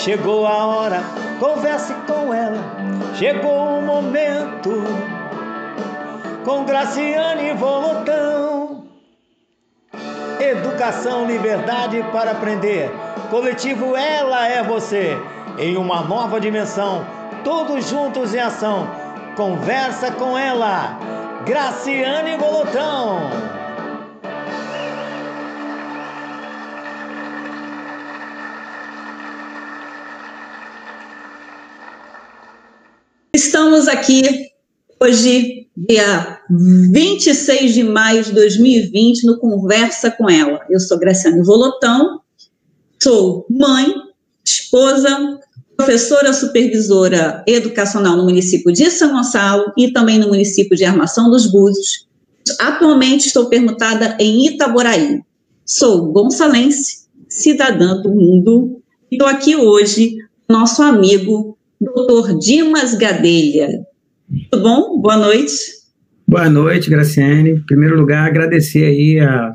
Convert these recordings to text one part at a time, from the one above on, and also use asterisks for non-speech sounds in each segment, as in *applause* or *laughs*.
chegou a hora, converse com ela. Chegou o momento com Graciane Volotão. Educação, liberdade para aprender. Coletivo Ela é Você. Em uma nova dimensão, todos juntos em ação. Conversa com ela, Graciane Volotão. Aqui hoje, dia 26 de maio de 2020, no Conversa com Ela. Eu sou Graciane Volotão, sou mãe, esposa, professora supervisora educacional no município de São Gonçalo e também no município de Armação dos Búzios. Atualmente estou permutada em Itaboraí. Sou gonçalense, cidadã do mundo. Estou aqui hoje, nosso amigo doutor Dimas Gadelha. Tudo bom? Boa noite. Boa noite, Graciane. Em primeiro lugar, agradecer aí a,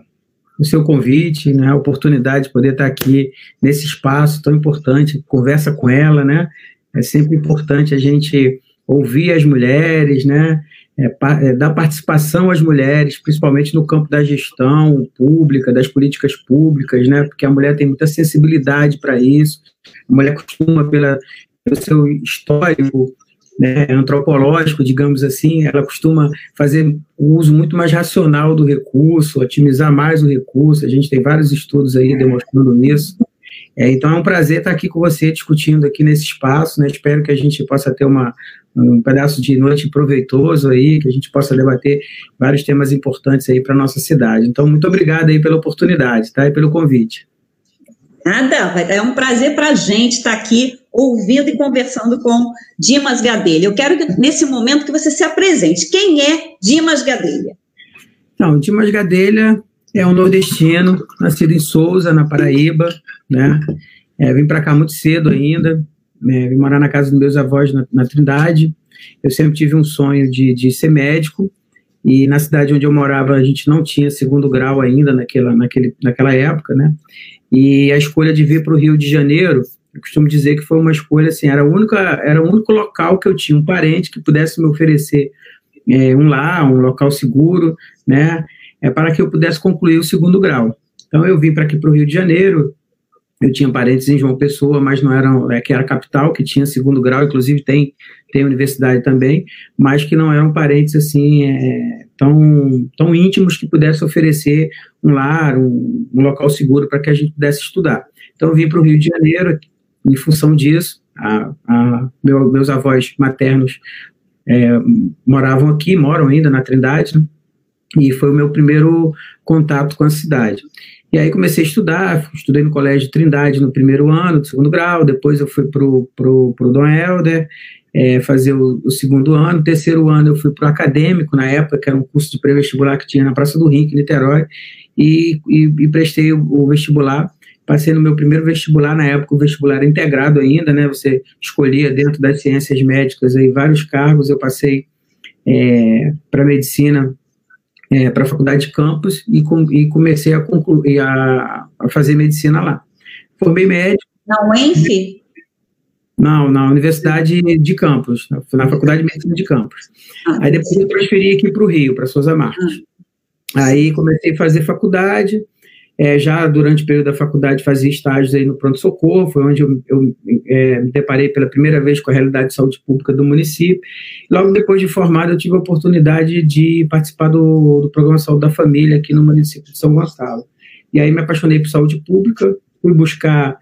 o seu convite, né, a oportunidade de poder estar aqui nesse espaço tão importante, conversa com ela, né? É sempre importante a gente ouvir as mulheres, né? É, é, dar participação às mulheres, principalmente no campo da gestão pública, das políticas públicas, né? Porque a mulher tem muita sensibilidade para isso. A mulher costuma, pela, pelo seu histórico né, antropológico, digamos assim, ela costuma fazer o uso muito mais racional do recurso, otimizar mais o recurso. A gente tem vários estudos aí demonstrando isso. É, então é um prazer estar aqui com você discutindo aqui nesse espaço. Né? Espero que a gente possa ter uma, um pedaço de noite proveitoso aí, que a gente possa debater vários temas importantes aí para nossa cidade. Então muito obrigado aí pela oportunidade, tá? E pelo convite. Nada, é um prazer para a gente estar aqui ouvindo e conversando com Dimas Gadelha. Eu quero, que, nesse momento, que você se apresente. Quem é Dimas Gadelha? Então, Dimas Gadelha é um nordestino, nascido em Souza, na Paraíba, né? É, vim para cá muito cedo ainda, né? vim morar na casa dos meus avós na, na Trindade. Eu sempre tive um sonho de, de ser médico, e na cidade onde eu morava a gente não tinha segundo grau ainda naquela, naquele, naquela época, né? E a escolha de vir para o Rio de Janeiro, eu costumo dizer que foi uma escolha assim, era, única, era o único local que eu tinha um parente que pudesse me oferecer é, um lar, um local seguro, né, é, para que eu pudesse concluir o segundo grau. Então eu vim para aqui para o Rio de Janeiro, eu tinha parentes em João Pessoa, mas não eram, é, que era capital, que tinha segundo grau, inclusive tem, tem universidade também, mas que não eram parentes assim é, tão, tão íntimos que pudesse oferecer um lar, um, um local seguro para que a gente pudesse estudar. Então eu vim para o Rio de Janeiro, em função disso, a, a meu, meus avós maternos é, moravam aqui, moram ainda na Trindade, né? e foi o meu primeiro contato com a cidade. E aí comecei a estudar, estudei no Colégio Trindade no primeiro ano, do segundo grau, depois eu fui para o pro, pro Dom Helder, é, fazer o, o, segundo ano, terceiro ano eu fui para o acadêmico, na época, que era um curso de pré-vestibular que tinha na Praça do Rio, em Niterói, e, e, e prestei o, o, vestibular, passei no meu primeiro vestibular, na época o vestibular era integrado ainda, né, você escolhia dentro das ciências médicas aí vários cargos, eu passei é, para medicina é, para a faculdade de campus e, com, e comecei a, concluir, a, a, fazer medicina lá. Formei médico. Na UENF? Não, na Universidade de Campos, na Faculdade de Medicina de Campos. Ah, Aí depois eu transferi aqui para o Rio, para Souza Marques. Ah. Aí comecei a fazer faculdade, é, já durante o período da faculdade fazia estágios aí no pronto-socorro, foi onde eu, eu é, me deparei pela primeira vez com a realidade de saúde pública do município. Logo depois de formado, eu tive a oportunidade de participar do, do programa Saúde da Família aqui no município de São Gonçalo. E aí me apaixonei por saúde pública, fui buscar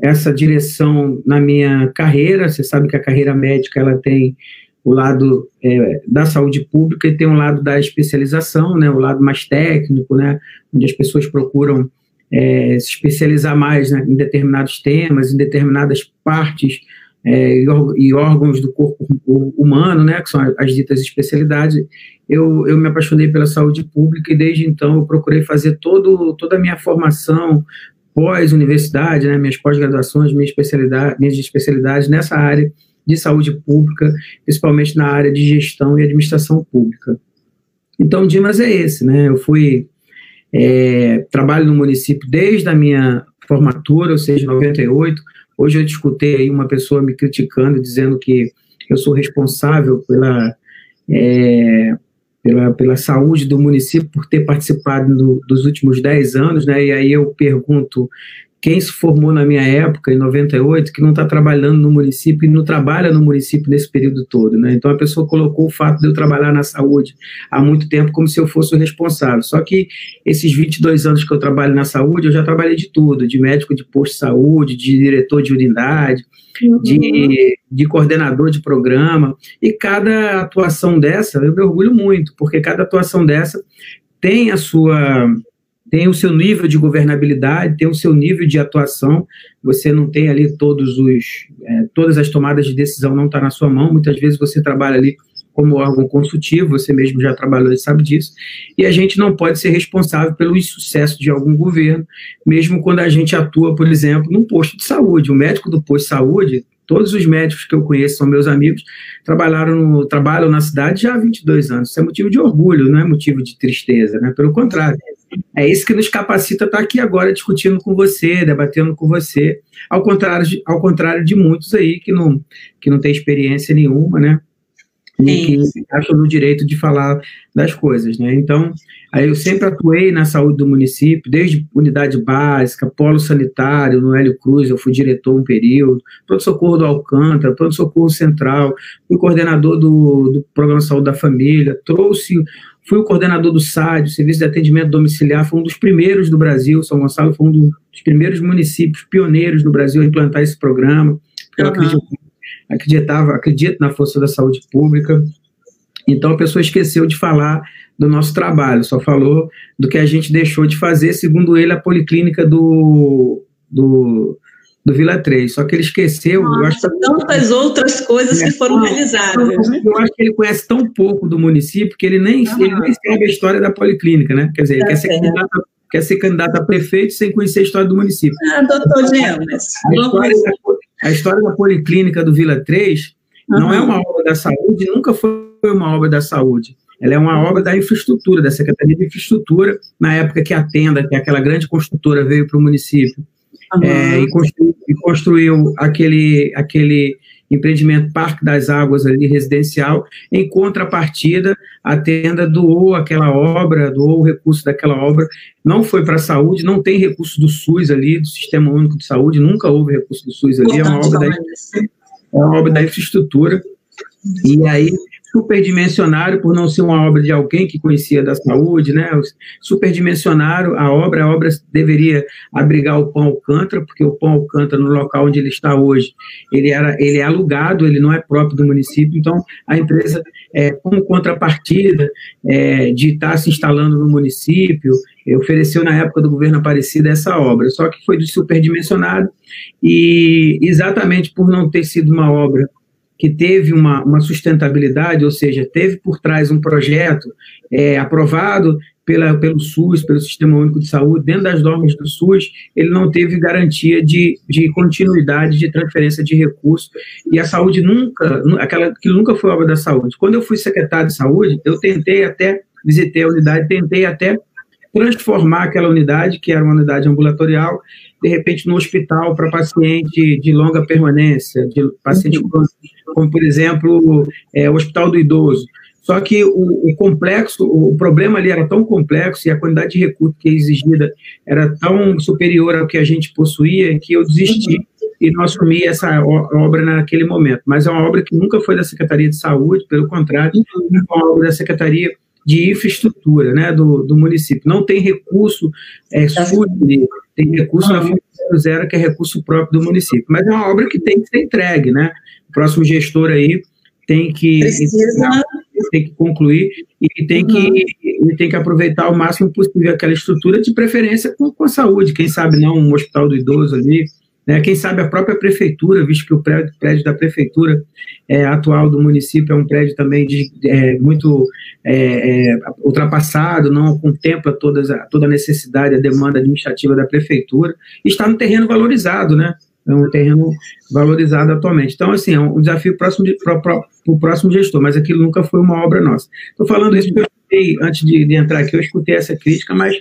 essa direção na minha carreira. Você sabe que a carreira médica ela tem o lado é, da saúde pública e tem um lado da especialização, né, o lado mais técnico, né, onde as pessoas procuram é, se especializar mais né, em determinados temas, em determinadas partes é, e órgãos do corpo humano, né, que são as ditas especialidades. Eu, eu me apaixonei pela saúde pública e desde então eu procurei fazer todo, toda a minha formação pós-universidade, né, minhas pós-graduações, minhas especialidades, minhas especialidades nessa área de saúde pública, principalmente na área de gestão e administração pública. Então, o Dimas é esse, né? Eu fui, é, trabalho no município desde a minha formatura, ou seja, em 98, Hoje eu escutei aí uma pessoa me criticando, dizendo que eu sou responsável pela, é, pela, pela saúde do município por ter participado do, dos últimos 10 anos, né? E aí eu pergunto quem se formou na minha época, em 98, que não está trabalhando no município e não trabalha no município nesse período todo, né? Então a pessoa colocou o fato de eu trabalhar na saúde há muito tempo como se eu fosse o responsável. Só que esses 22 anos que eu trabalho na saúde, eu já trabalhei de tudo, de médico de posto de saúde, de diretor de unidade, uhum. de, de coordenador de programa, e cada atuação dessa, eu me orgulho muito, porque cada atuação dessa tem a sua tem o seu nível de governabilidade, tem o seu nível de atuação. Você não tem ali todos os, é, todas as tomadas de decisão não está na sua mão. Muitas vezes você trabalha ali como órgão consultivo, você mesmo já trabalhou e sabe disso. E a gente não pode ser responsável pelo insucesso de algum governo, mesmo quando a gente atua, por exemplo, num posto de saúde. O médico do posto de saúde Todos os médicos que eu conheço são meus amigos, trabalharam no, trabalham na cidade já há 22 anos. Isso é motivo de orgulho, não é motivo de tristeza, né? Pelo contrário, é isso que nos capacita a estar aqui agora discutindo com você, debatendo com você, ao contrário de, ao contrário de muitos aí que não, que não tem experiência nenhuma, né? e que acham no direito de falar das coisas, né? Então, aí eu sempre atuei na saúde do município, desde unidade básica, polo sanitário, no Hélio Cruz, eu fui diretor um período, pronto-socorro do Alcântara, pronto-socorro central, fui coordenador do, do Programa Saúde da Família, trouxe, fui o coordenador do SAD, Serviço de Atendimento Domiciliar, foi um dos primeiros do Brasil, São Gonçalo foi um dos primeiros municípios pioneiros do Brasil a implantar esse programa, eu uhum. acredito acreditava, acredito na força da saúde pública. Então a pessoa esqueceu de falar do nosso trabalho, só falou do que a gente deixou de fazer, segundo ele, a policlínica do, do, do Vila 3. Só que ele esqueceu. Nossa, que, tantas outras coisas é, que foram realizadas. Né? Eu acho que ele conhece tão pouco do município que ele nem, ah. ele nem sabe a história da policlínica, né? Quer dizer, ele tá quer ser, candidato, quer ser candidato a prefeito sem conhecer a história do município. Ah, doutor Gemas. A história, a história da Policlínica do Vila 3 uhum. não é uma obra da saúde, nunca foi uma obra da saúde. Ela é uma obra da infraestrutura, da Secretaria de Infraestrutura, na época que a Tenda, que é aquela grande construtora, veio para o município uhum. é, e, construiu, e, construiu, aquele, aquele empreendimento Parque das Águas ali, residencial, em contrapartida, a tenda doou aquela obra, doou o recurso daquela obra, não foi para a saúde, não tem recurso do SUS ali, do Sistema Único de Saúde, nunca houve recurso do SUS ali, é uma obra da, é uma obra da infraestrutura, e aí superdimensionaram por não ser uma obra de alguém que conhecia da saúde, né? Superdimensionaram a obra, a obra deveria abrigar o Pão Alcântara, porque o Pão Alcântara, no local onde ele está hoje, ele, era, ele é alugado, ele não é próprio do município, então a empresa, é, como contrapartida é, de estar se instalando no município, ofereceu na época do governo Aparecida essa obra, só que foi superdimensionado e exatamente por não ter sido uma obra que teve uma, uma sustentabilidade, ou seja, teve por trás um projeto é, aprovado pela, pelo SUS, pelo Sistema Único de Saúde, dentro das normas do SUS, ele não teve garantia de, de continuidade de transferência de recursos, e a saúde nunca, aquela que nunca foi obra da saúde. Quando eu fui secretário de saúde, eu tentei até, visitei a unidade, tentei até transformar aquela unidade, que era uma unidade ambulatorial, de repente no hospital para paciente de longa permanência, de paciente uhum. Como, por exemplo, é, o Hospital do Idoso. Só que o, o, complexo, o problema ali era tão complexo e a quantidade de recursos que é exigida era tão superior ao que a gente possuía que eu desisti uhum. e não assumi essa obra naquele momento. Mas é uma obra que nunca foi da Secretaria de Saúde, pelo contrário, uhum. é uma obra da Secretaria de infraestrutura né, do, do município. Não tem recurso é, SUD, tem recurso na Fundação Zero, que é recurso próprio do município. Mas é uma obra que tem que ser entregue, né? O próximo gestor aí tem que, tem que concluir e tem, uhum. que, e tem que aproveitar o máximo possível aquela estrutura, de preferência com, com a saúde. Quem sabe não um hospital do idoso ali, né? Quem sabe a própria prefeitura, visto que o prédio, prédio da prefeitura é, atual do município é um prédio também de, é, muito é, é, ultrapassado, não contempla todas toda a necessidade, a demanda administrativa da prefeitura, está no terreno valorizado, né? É um terreno valorizado atualmente. Então, assim, é um desafio próximo para o próximo gestor, mas aquilo nunca foi uma obra nossa. Estou falando isso porque eu escutei, antes de, de entrar aqui, eu escutei essa crítica, mas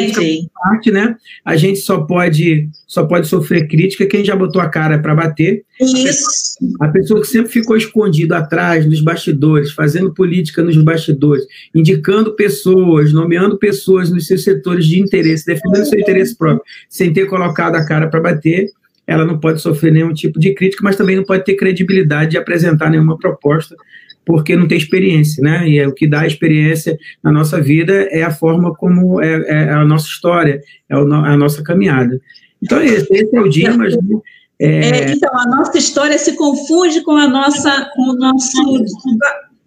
Entendi. parte, né? A gente só pode, só pode sofrer crítica quem já botou a cara para bater. Isso. A pessoa que sempre ficou escondido atrás, nos bastidores, fazendo política nos bastidores, indicando pessoas, nomeando pessoas nos seus setores de interesse, defendendo seu interesse próprio, sem ter colocado a cara para bater, ela não pode sofrer nenhum tipo de crítica, mas também não pode ter credibilidade de apresentar nenhuma proposta, porque não tem experiência, né? E é o que dá experiência na nossa vida é a forma como é, é a nossa história, é a nossa caminhada. Então, esse, esse é o Dimas, né? É... É, então, a nossa história se confunde com a nossa, com o nosso,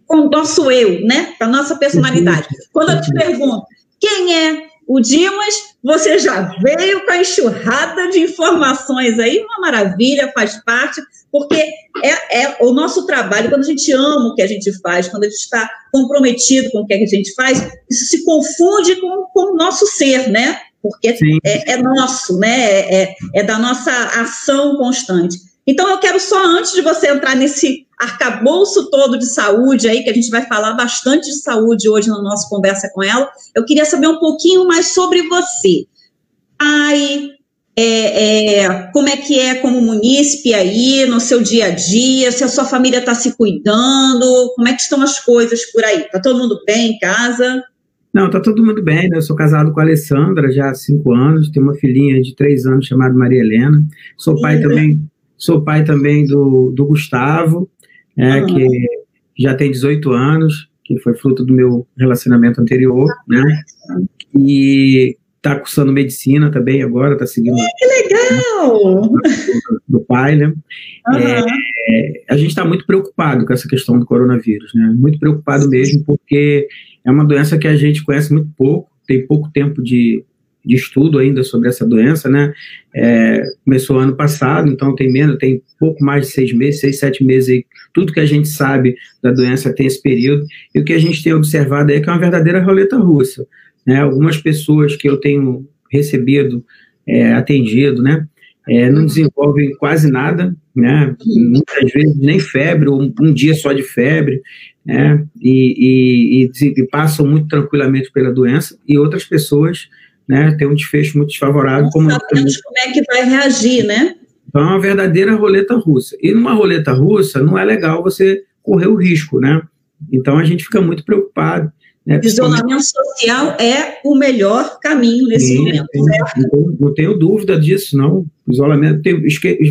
com o nosso eu, né? Com a nossa personalidade. Quando eu te pergunto quem é o Dimas, você já veio com a enxurrada de informações aí, uma maravilha, faz parte, porque é, é, o nosso trabalho, quando a gente ama o que a gente faz, quando a gente está comprometido com o que a gente faz, isso se confunde com, com o nosso ser, né? Porque é, é, nosso, né? É, é, é da nossa ação constante. Então, eu quero só, antes de você entrar nesse arcabouço todo de saúde aí, que a gente vai falar bastante de saúde hoje na nossa conversa com ela, eu queria saber um pouquinho mais sobre você. Ai, é, é, como é que é como munícipe aí, no seu dia a dia, se a sua família está se cuidando, como é que estão as coisas por aí? Está todo mundo bem em casa? Não, tá todo mundo bem, né? Eu sou casado com a Alessandra já há cinco anos, tenho uma filhinha de três anos chamada Maria Helena. Sou pai também, sou pai também do, do Gustavo, né, uhum. que já tem 18 anos, que foi fruto do meu relacionamento anterior, né? E tá cursando medicina também agora, tá seguindo. Que legal! Do, do pai, né? Uhum. É, a gente está muito preocupado com essa questão do coronavírus, né? Muito preocupado mesmo, porque é uma doença que a gente conhece muito pouco, tem pouco tempo de, de estudo ainda sobre essa doença, né? É, começou ano passado, então tem menos, tem pouco mais de seis meses, seis, sete meses aí. Tudo que a gente sabe da doença tem esse período. E o que a gente tem observado é que é uma verdadeira roleta russa. Né? Algumas pessoas que eu tenho recebido, é, atendido, né? É, não desenvolvem quase nada, né? Muitas vezes nem febre, ou um, um dia só de febre, né? E, e, e, e, passam muito tranquilamente pela doença, e outras pessoas né, têm um desfecho muito desfavorável. Como, como é que vai reagir, né? Então é uma verdadeira roleta russa. E numa roleta russa não é legal você correr o risco, né? Então a gente fica muito preocupado. Né? Isolamento social é o melhor caminho nesse sim, momento? Não, não, tenho dúvida disso, não. Isolamento, tem,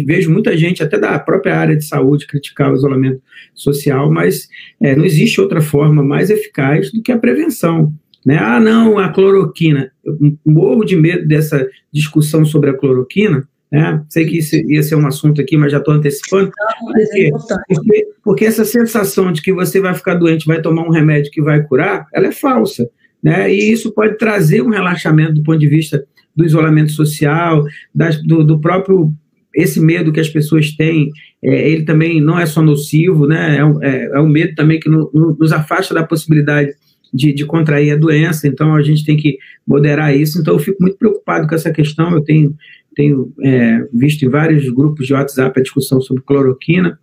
vejo muita gente, até da própria área de saúde, criticar o isolamento social, mas é, não existe outra forma mais eficaz do que a prevenção. Né? Ah, não, a cloroquina. Eu morro de medo dessa discussão sobre a cloroquina, né? Sei que isso ia ser um assunto aqui, mas já estou antecipando. Não, por quê? É porque, porque essa sensação de que você vai ficar doente, vai tomar um remédio que vai curar, ela é falsa. Né? E isso pode trazer um relaxamento do ponto de vista do isolamento social, das, do, do, próprio esse medo que as pessoas têm, é, ele também não é só nocivo, né? É, é, é um medo também que no, no, nos afasta da possibilidade de, de, contrair a doença, então a gente tem que moderar isso. Então eu fico muito preocupado com essa questão. Eu tenho tenho é, visto em vários grupos de WhatsApp a discussão sobre cloroquina,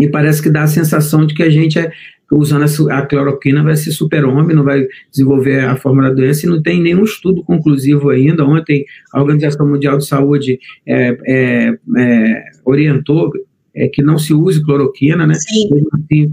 e parece que dá a sensação de que a gente, é, usando a cloroquina, vai ser super-homem, não vai desenvolver a forma da doença, e não tem nenhum estudo conclusivo ainda. Ontem, a Organização Mundial de Saúde é, é, é orientou é, que não se use cloroquina, né? Sim. Assim,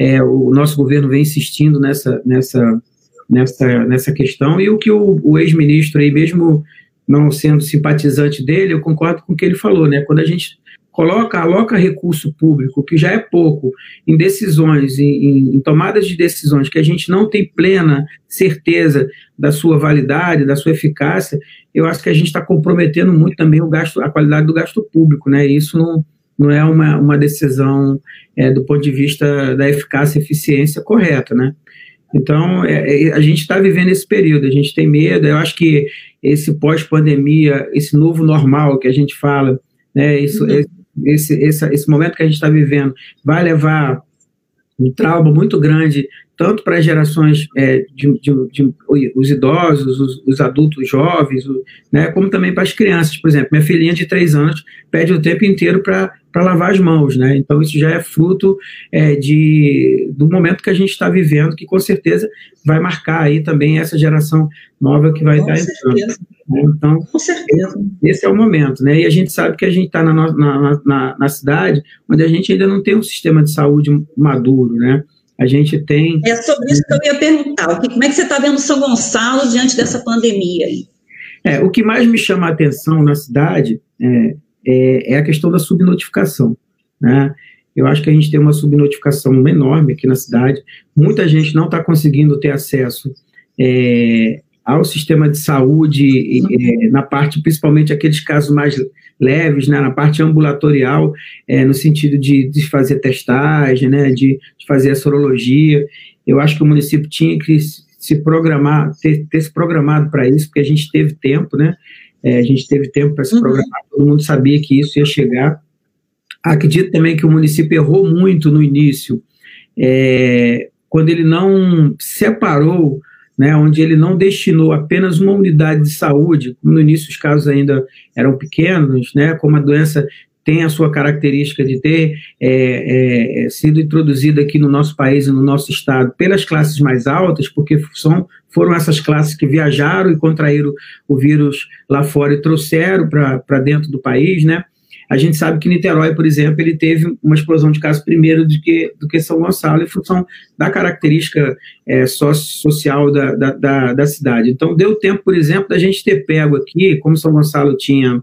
é, o nosso governo vem insistindo nessa, nessa, nessa, nessa questão, e o que o, o ex-ministro aí mesmo não sendo simpatizante dele, eu concordo com o que ele falou, né? Quando a gente coloca, aloca recurso público, que já é pouco, em decisões, em, em, tomadas de decisões que a gente não tem plena certeza da sua validade, da sua eficácia, eu acho que a gente está comprometendo muito também o gasto, a qualidade do gasto público, né? Isso não, não é uma, uma decisão é, do ponto de vista da eficácia e eficiência correta, né? Então, é, é, a gente está vivendo esse período, a gente tem medo, eu acho que esse pós-pandemia, esse novo normal que a gente fala, né, isso, uhum. esse, esse, esse momento que a gente está vivendo vai levar um trauma muito grande, tanto para as gerações é, de, de, de, os idosos, os, os adultos jovens, o, né, como também para as crianças. Por exemplo, minha filhinha de três anos pede o tempo inteiro para lavar as mãos, né? Então isso já é fruto é, de, do momento que a gente está vivendo, que com certeza vai marcar aí também essa geração nova que vai com estar entrando. Né? Então, com certeza. esse é o momento, né? E a gente sabe que a gente está na, na, na, na cidade onde a gente ainda não tem um sistema de saúde maduro, né? A gente tem. É sobre isso que eu ia perguntar. Como é que você está vendo São Gonçalo diante dessa pandemia aí? É, o que mais me chama a atenção na cidade é, é, é a questão da subnotificação. Né? Eu acho que a gente tem uma subnotificação enorme aqui na cidade. Muita gente não está conseguindo ter acesso é, ao sistema de saúde, é, na parte, principalmente aqueles casos mais leves, né, na parte ambulatorial, é, no sentido de, de fazer testagem, né, de, de, fazer a sorologia. Eu acho que o município tinha que se programar, ter, ter se programado para isso, porque a gente teve tempo, né, é, a gente teve tempo para se uhum. programar, todo mundo sabia que isso ia chegar. Acredito também que o município errou muito no início, quando ele não separou né, onde ele não destinou apenas uma unidade de saúde, como no início os casos ainda eram pequenos, né, como a doença tem a sua característica de ter é, é, sido introduzida aqui no nosso país e no nosso estado pelas classes mais altas, porque são, foram essas classes que viajaram e contraíram o vírus lá fora e trouxeram para dentro do país, né? A gente sabe que Niterói, por exemplo, ele teve uma explosão de casos primeiro do que, do que São Gonçalo, em função da característica é, social da, da, da, da cidade. Então, deu tempo, por exemplo, da gente ter pego aqui, como São Gonçalo tinha,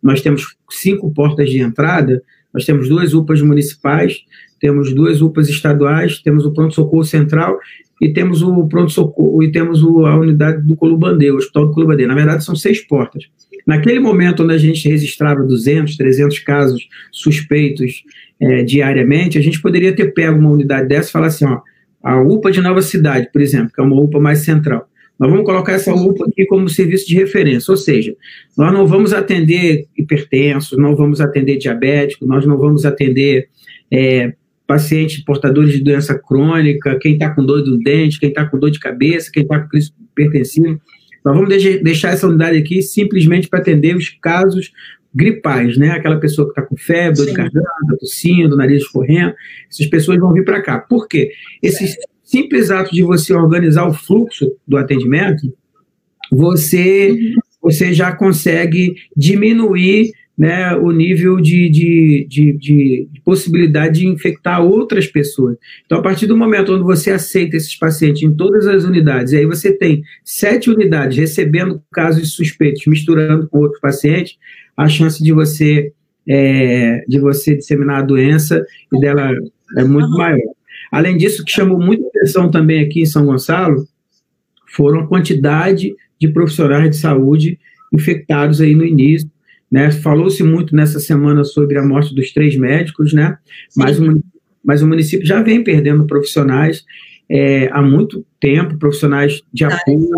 nós temos cinco portas de entrada, nós temos duas UPAs municipais, temos duas UPAs estaduais, temos o pronto-socorro central e temos o pronto-socorro e temos o, a unidade do Colubandê, o Hospital do Colubandê. Na verdade, são seis portas. Naquele momento onde a gente registrava 200, 300 casos suspeitos é, diariamente, a gente poderia ter pego uma unidade dessa e falar assim, ó, a UPA de Nova Cidade, por exemplo, que é uma UPA mais central. Nós vamos colocar essa UPA aqui como serviço de referência, ou seja, nós não vamos atender hipertensos, não vamos atender diabéticos, nós não vamos atender é, pacientes portadores de doença crônica, quem está com dor do dente, quem está com dor de cabeça, quem está com crise hipertensiva. Nós vamos deixar essa unidade aqui simplesmente para atender os casos gripais, né? Aquela pessoa que está com febre, dor de garganta, tossindo, nariz escorrendo, essas pessoas vão vir para cá. Por quê? Esse simples ato de você organizar o fluxo do atendimento, você, uhum. você já consegue diminuir né, o nível de, de, de, de, possibilidade de infectar outras pessoas. Então, a partir do momento onde você aceita esses pacientes em todas as unidades, e aí você tem sete unidades recebendo casos suspeitos, misturando com outros pacientes, a chance de você, é, de você disseminar a doença e dela é muito maior. Além disso, o que chamou muita atenção também aqui em São Gonçalo foram a quantidade de profissionais de saúde infectados aí no início, né? Falou-se muito nessa semana sobre a morte dos três médicos, né? Mas o, mas o município já vem perdendo profissionais é, há muito tempo, profissionais de apoio,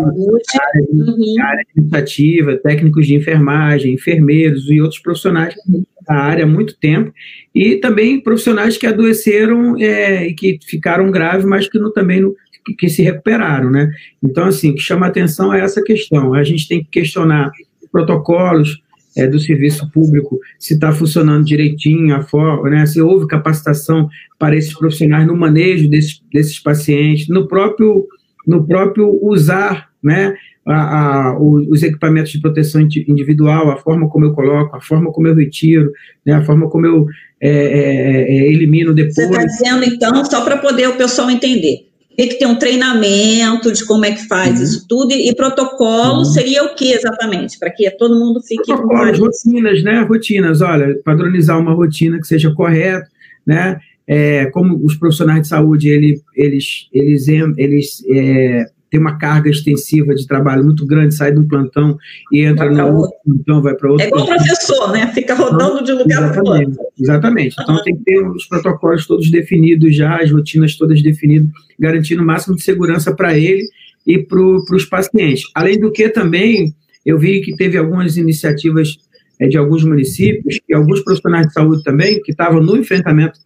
área, uhum. área administrativa, técnicos de enfermagem, enfermeiros e outros profissionais uhum. da área há muito tempo, e também profissionais que adoeceram é, e que ficaram graves, mas que no, também no, que, que se recuperaram, né? Então, assim, o que chama atenção é essa questão. A gente tem que questionar protocolos, é, do serviço público, se está funcionando direitinho, a forma, né, se houve capacitação para esses profissionais no manejo desses, desses pacientes, no próprio, no próprio usar né, a, a, os equipamentos de proteção individual, a forma como eu coloco, a forma como eu retiro, né, a forma como eu é, é, é elimino depois. Você está dizendo, então, só para poder o pessoal entender, tem que ter um treinamento de como é que faz uhum. isso tudo, e, e protocolo uhum. seria o que exatamente? Para que todo mundo fique... Protocolos, rotinas, né? Rotinas, olha, padronizar uma rotina que seja correta, né? É, como os profissionais de saúde, ele, eles, eles, eles é, tem uma carga extensiva de trabalho muito grande, sai de um plantão e entra no outro plantão, vai para outro. É igual plantão. professor, né? Fica rodando de lugar para outro. Exatamente. Então tem que ter os protocolos todos definidos já, as rotinas todas definidas, garantindo o máximo de segurança para ele e para os pacientes. Além do que também, eu vi que teve algumas iniciativas é, de alguns municípios e alguns profissionais de saúde também que estavam no enfrentamento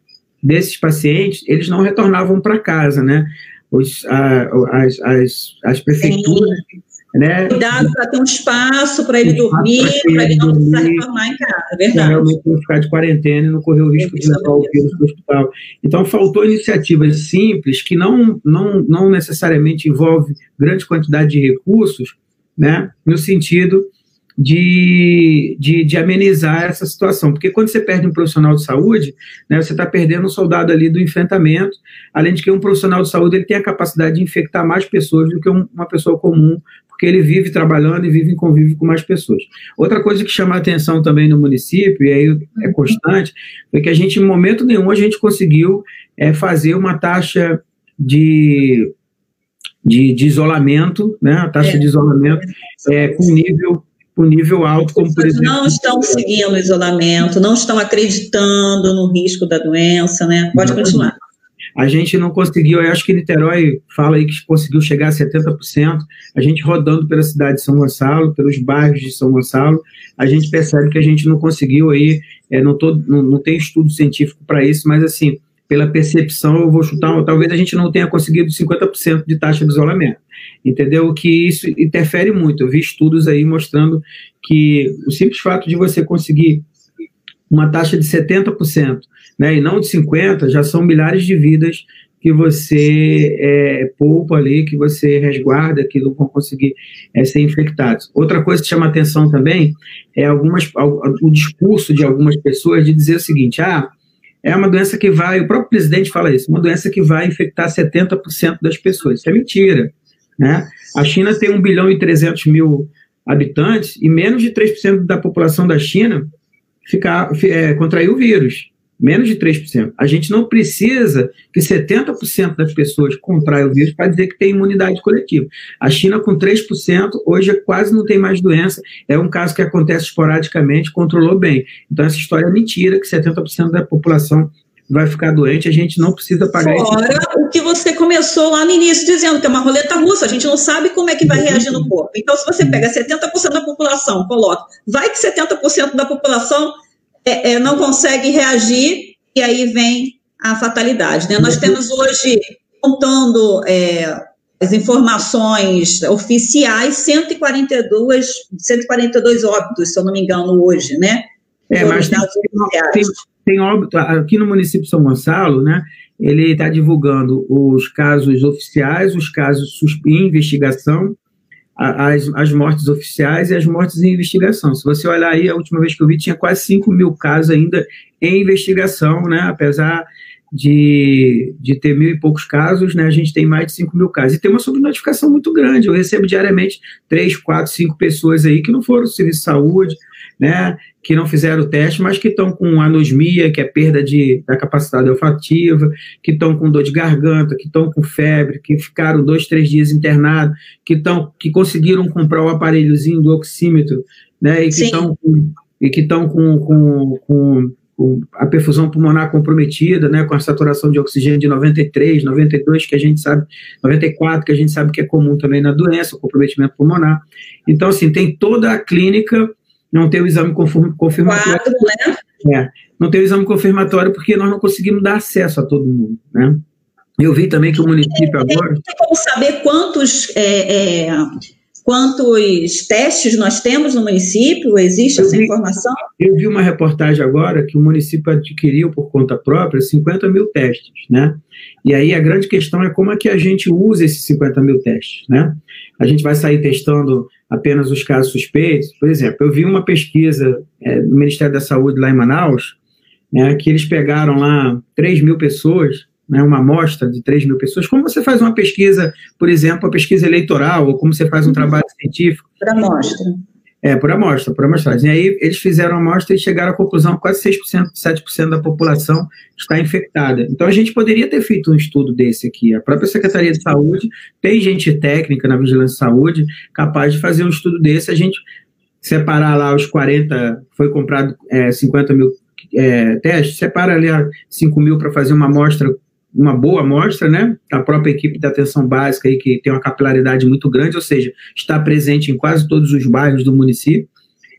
desses pacientes, eles não retornavam para casa, né? Os, a, as, as, as prefeituras Sim. Né? Cuidado para ter um espaço para ele dormir, para ele não precisar retornar em casa, é verdade. Realmente não ficar de quarentena e não correr o risco de levar o vírus para o hospital. Então, faltou iniciativas simples, que não, não, não necessariamente envolve grande quantidade de recursos, né? no sentido de, de, de, amenizar essa situação. Porque quando você perde um profissional de saúde, né, você está perdendo um soldado ali do enfrentamento, além de que um profissional de saúde ele tem a capacidade de infectar mais pessoas do que um, uma pessoa comum, porque ele vive trabalhando e vive em convívio com mais pessoas. Outra coisa que chama a atenção também no município, e aí é constante, é que a gente, em momento nenhum, a gente conseguiu é, fazer uma taxa de, de, de isolamento, né, a taxa é. de isolamento é, com nível com nível alto, como por exemplo. Não estão seguindo o isolamento, não estão acreditando no risco da doença, né? Pode continuar. A gente não conseguiu, eu acho que Niterói fala aí que conseguiu chegar a 70%. A gente rodando pela cidade de São Gonçalo, pelos bairros de São Gonçalo, a gente percebe que a gente não conseguiu aí, é, não, tô, não, não tem estudo científico para isso, mas assim, pela percepção, eu vou chutar, talvez a gente não tenha conseguido 50% de taxa de isolamento. Entendeu? Que isso interfere muito. Eu vi estudos aí mostrando que o simples fato de você conseguir uma taxa de 70%, né, e não de 50%, já são milhares de vidas que você é, poupa ali, que você resguarda, que não vão conseguir é, ser infectados. Outra coisa que chama atenção também é algumas, o discurso de algumas pessoas de dizer o seguinte: ah, é uma doença que vai, o próprio presidente fala isso, uma doença que vai infectar 70% das pessoas. Isso é mentira. Né? A China tem 1 bilhão e 300 mil habitantes e menos de 3% da população da China ficar, é, contraiu o vírus. Menos de 3%. A gente não precisa que 70% das pessoas contraiam o vírus para dizer que tem imunidade coletiva. A China, com 3%, hoje quase não tem mais doença. É um caso que acontece esporadicamente, controlou bem. Então, essa história é mentira, que 70% da população vai ficar doente, a gente não precisa pagar Fora isso. o que você começou lá no início dizendo, que é uma roleta russa, a gente não sabe como é que vai reagir no corpo. Então, se você pega 70% da população, coloca, vai que 70% da população é, é, não consegue reagir e aí vem a fatalidade. Né? Nós temos hoje, contando é, as informações oficiais, 142, 142 óbitos, se eu não me engano, hoje, né? É, mas tem, tem, tem óbito, aqui no município de São Gonçalo, né? Ele está divulgando os casos oficiais, os casos em investigação as, as mortes oficiais e as mortes em investigação. Se você olhar aí, a última vez que eu vi, tinha quase 5 mil casos ainda em investigação, né? Apesar de, de ter mil e poucos casos, né? A gente tem mais de 5 mil casos. E tem uma subnotificação muito grande. Eu recebo diariamente 3, 4, 5 pessoas aí que não foram do serviço de saúde, né? que não fizeram o teste, mas que estão com anosmia, que é perda de, da capacidade olfativa, que estão com dor de garganta, que estão com febre, que ficaram dois, três dias internados, que, que conseguiram comprar o aparelhozinho do oxímetro, né, e que estão e que estão com, com, com, com, a perfusão pulmonar comprometida, né, com a saturação de oxigênio de 93, 92, que a gente sabe, 94, que a gente sabe que é comum também na doença, o comprometimento pulmonar. Então, assim, tem toda a clínica não tem o exame confirmatório. Quatro, né? É, não tem o exame confirmatório porque nós não conseguimos dar acesso a todo mundo, né? Eu vi também que o município agora... Tem como saber quantos, é, é, quantos testes nós temos no município? Existe eu essa vi, informação? Eu vi uma reportagem agora que o município adquiriu por conta própria 50 mil testes, né? E aí a grande questão é como é que a gente usa esses 50 mil testes, né? A gente vai sair testando apenas os casos suspeitos. Por exemplo, eu vi uma pesquisa é, do Ministério da Saúde lá em Manaus, né, que eles pegaram lá 3 mil pessoas, né, uma amostra de 3 mil pessoas. Como você faz uma pesquisa, por exemplo, a pesquisa eleitoral, ou como você faz um trabalho científico? Para amostra. É, por amostra, por amostragem. E aí eles fizeram a amostra e chegaram à conclusão que quase 6%, 7% da população está infectada. Então a gente poderia ter feito um estudo desse aqui. A própria Secretaria de Saúde tem gente técnica na Vigilância de Saúde capaz de fazer um estudo desse. A gente separar lá os 40, foi comprado é, 50 mil é, testes, separa ali 5 mil para fazer uma amostra uma boa amostra, né? A própria equipe da atenção básica aí, que tem uma capilaridade muito grande, ou seja, está presente em quase todos os bairros do município.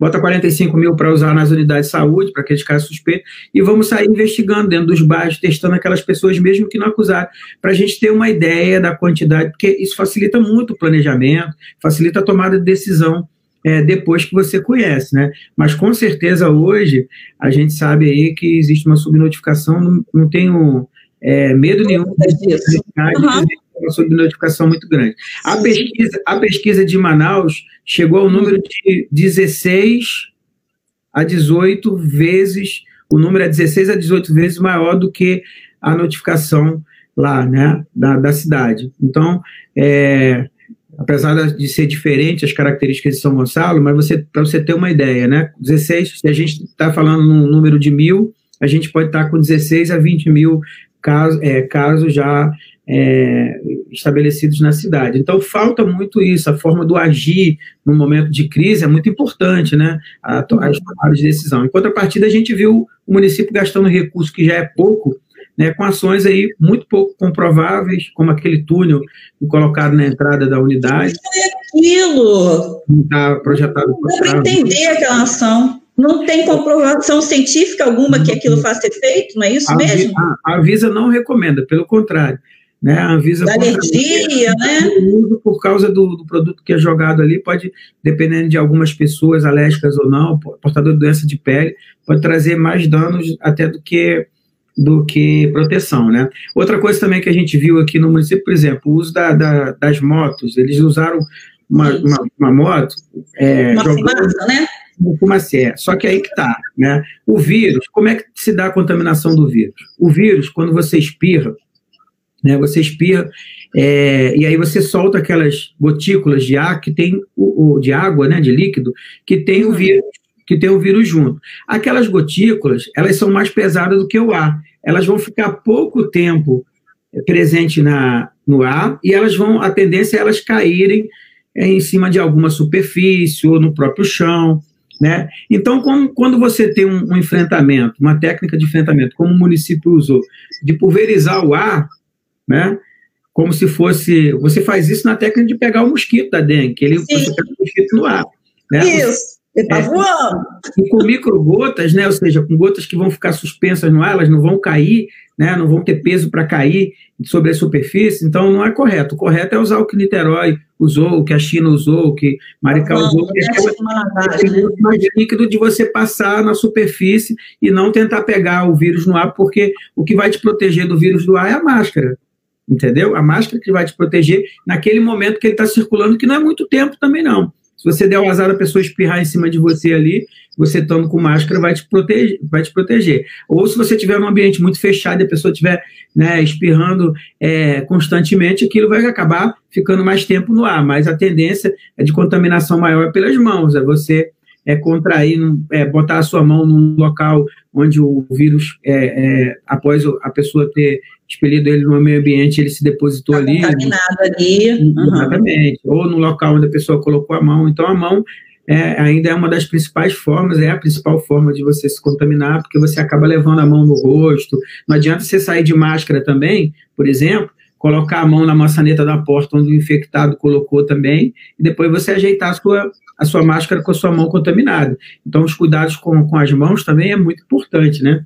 bota 45 mil para usar nas unidades de saúde, para aqueles casos suspeitos, e vamos sair investigando dentro dos bairros, testando aquelas pessoas mesmo que não acusaram, para a gente ter uma ideia da quantidade, porque isso facilita muito o planejamento, facilita a tomada de decisão é, depois que você conhece, né? Mas com certeza hoje a gente sabe aí que existe uma subnotificação, não, não tenho é, medo nenhum de uhum. uma subnotificação muito grande. A pesquisa, a pesquisa de Manaus chegou ao número de 16 a 18 vezes, o número é 16 a 18 vezes maior do que a notificação lá, né, da, da cidade. Então, é, apesar de ser diferente as características de São Gonçalo, mas você para você ter uma ideia, né? 16, se a gente está falando num número de mil, a gente pode estar tá com 16 a 20 mil casos, é, casos já é, estabelecidos na cidade. Então falta muito isso, a forma do agir no momento de crise é muito importante, né? A, as tomadas de decisão. Em contrapartida, a gente viu o município gastando recurso que já é pouco né, com ações aí muito pouco comprováveis, como aquele túnel colocado na entrada da unidade. aquilo! Está projetado. Não para entender aquela ação. Não tem comprovação científica alguma que aquilo faça efeito, não é isso a, mesmo? A, a Avisa não recomenda, pelo contrário. Né, a Anvisa da alergia, né? Por causa do, do, produto que é jogado ali, pode, dependendo de algumas pessoas alérgicas ou não, portador de doença de pele, pode trazer mais danos até do que do que proteção, né? Outra coisa também que a gente viu aqui no município, por exemplo, o uso da, da, das motos, eles usaram uma, uma, uma moto... É, uma fumaça, né? Fumacé. Só que aí que tá, né? O vírus, como é que se dá a contaminação do vírus? O vírus, quando você espirra, né? Você espirra é, e aí você solta aquelas gotículas de ar que tem o, o de água, né? De líquido que tem o vírus que tem o vírus junto. Aquelas gotículas, elas são mais pesadas do que o ar. Elas vão ficar pouco tempo presente na, no ar e elas vão, a tendência é elas caírem é, em cima de alguma superfície ou no próprio chão. Né? Então, como, quando você tem um, um, enfrentamento, uma técnica de enfrentamento, como o município usou, de pulverizar o ar, né? como se fosse. Você faz isso na técnica de pegar o mosquito da dengue, que ele você pega o mosquito no ar. Né? Isso. Ele está é, voando. E com microgotas, né? Ou seja, com gotas que vão ficar suspensas no ar, elas não vão cair, né? Não vão ter peso para cair sobre a superfície. Então não é correto. O correto é usar o que Niterói usou, o que a China usou, o que Maricá não, usou, que é mais líquido de você passar na superfície e não tentar pegar o vírus no ar, porque o que vai te proteger do vírus do ar é a máscara entendeu? A máscara que vai te proteger naquele momento que ele está circulando, que não é muito tempo também não. Se você der o azar da pessoa espirrar em cima de você ali, você estando com máscara vai te proteger, vai te proteger. Ou se você tiver num ambiente muito fechado e a pessoa estiver né, espirrando é, constantemente, aquilo vai acabar ficando mais tempo no ar. Mas a tendência é de contaminação maior pelas mãos, é você é, contrair, é, botar a sua mão num local onde o vírus, é, é, após a pessoa ter expelido ele no meio ambiente, ele se depositou tá ali. Contaminado ali. Uhum. Exatamente. Ou no local onde a pessoa colocou a mão. Então, a mão é, ainda é uma das principais formas, é a principal forma de você se contaminar, porque você acaba levando a mão no rosto. Não adianta você sair de máscara também, por exemplo, colocar a mão na maçaneta da porta onde o infectado colocou também, e depois você ajeitar a sua, a sua máscara com a sua mão contaminada. Então, os cuidados com, com as mãos também é muito importante, né?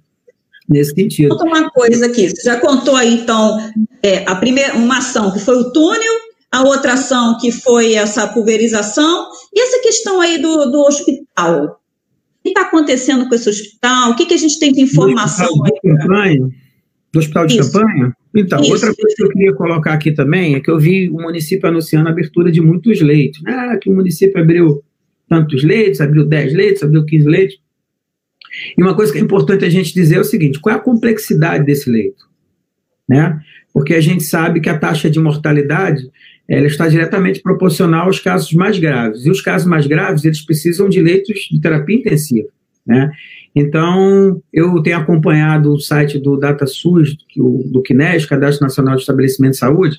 nesse sentido. Conta uma coisa aqui, você já contou aí, então, é, a primeira, uma ação que foi o túnel, a outra ação que foi essa pulverização, e essa questão aí do, do hospital. O que está acontecendo com esse hospital? O que, que a gente tem de informação? Campanha? Do hospital de Isso. campanha? Então, Isso. outra coisa que eu queria colocar aqui também é que eu vi o município anunciando a abertura de muitos leitos. Ah, que o município abriu tantos leitos, abriu 10 leitos, abriu 15 leitos. E uma coisa que é importante a gente dizer é o seguinte: qual é a complexidade desse leito? Né? Porque a gente sabe que a taxa de mortalidade ela está diretamente proporcional aos casos mais graves. E os casos mais graves, eles precisam de leitos de terapia intensiva. Né? Então, eu tenho acompanhado o site do DataSUS, do CNES, Cadastro Nacional de Estabelecimento de Saúde.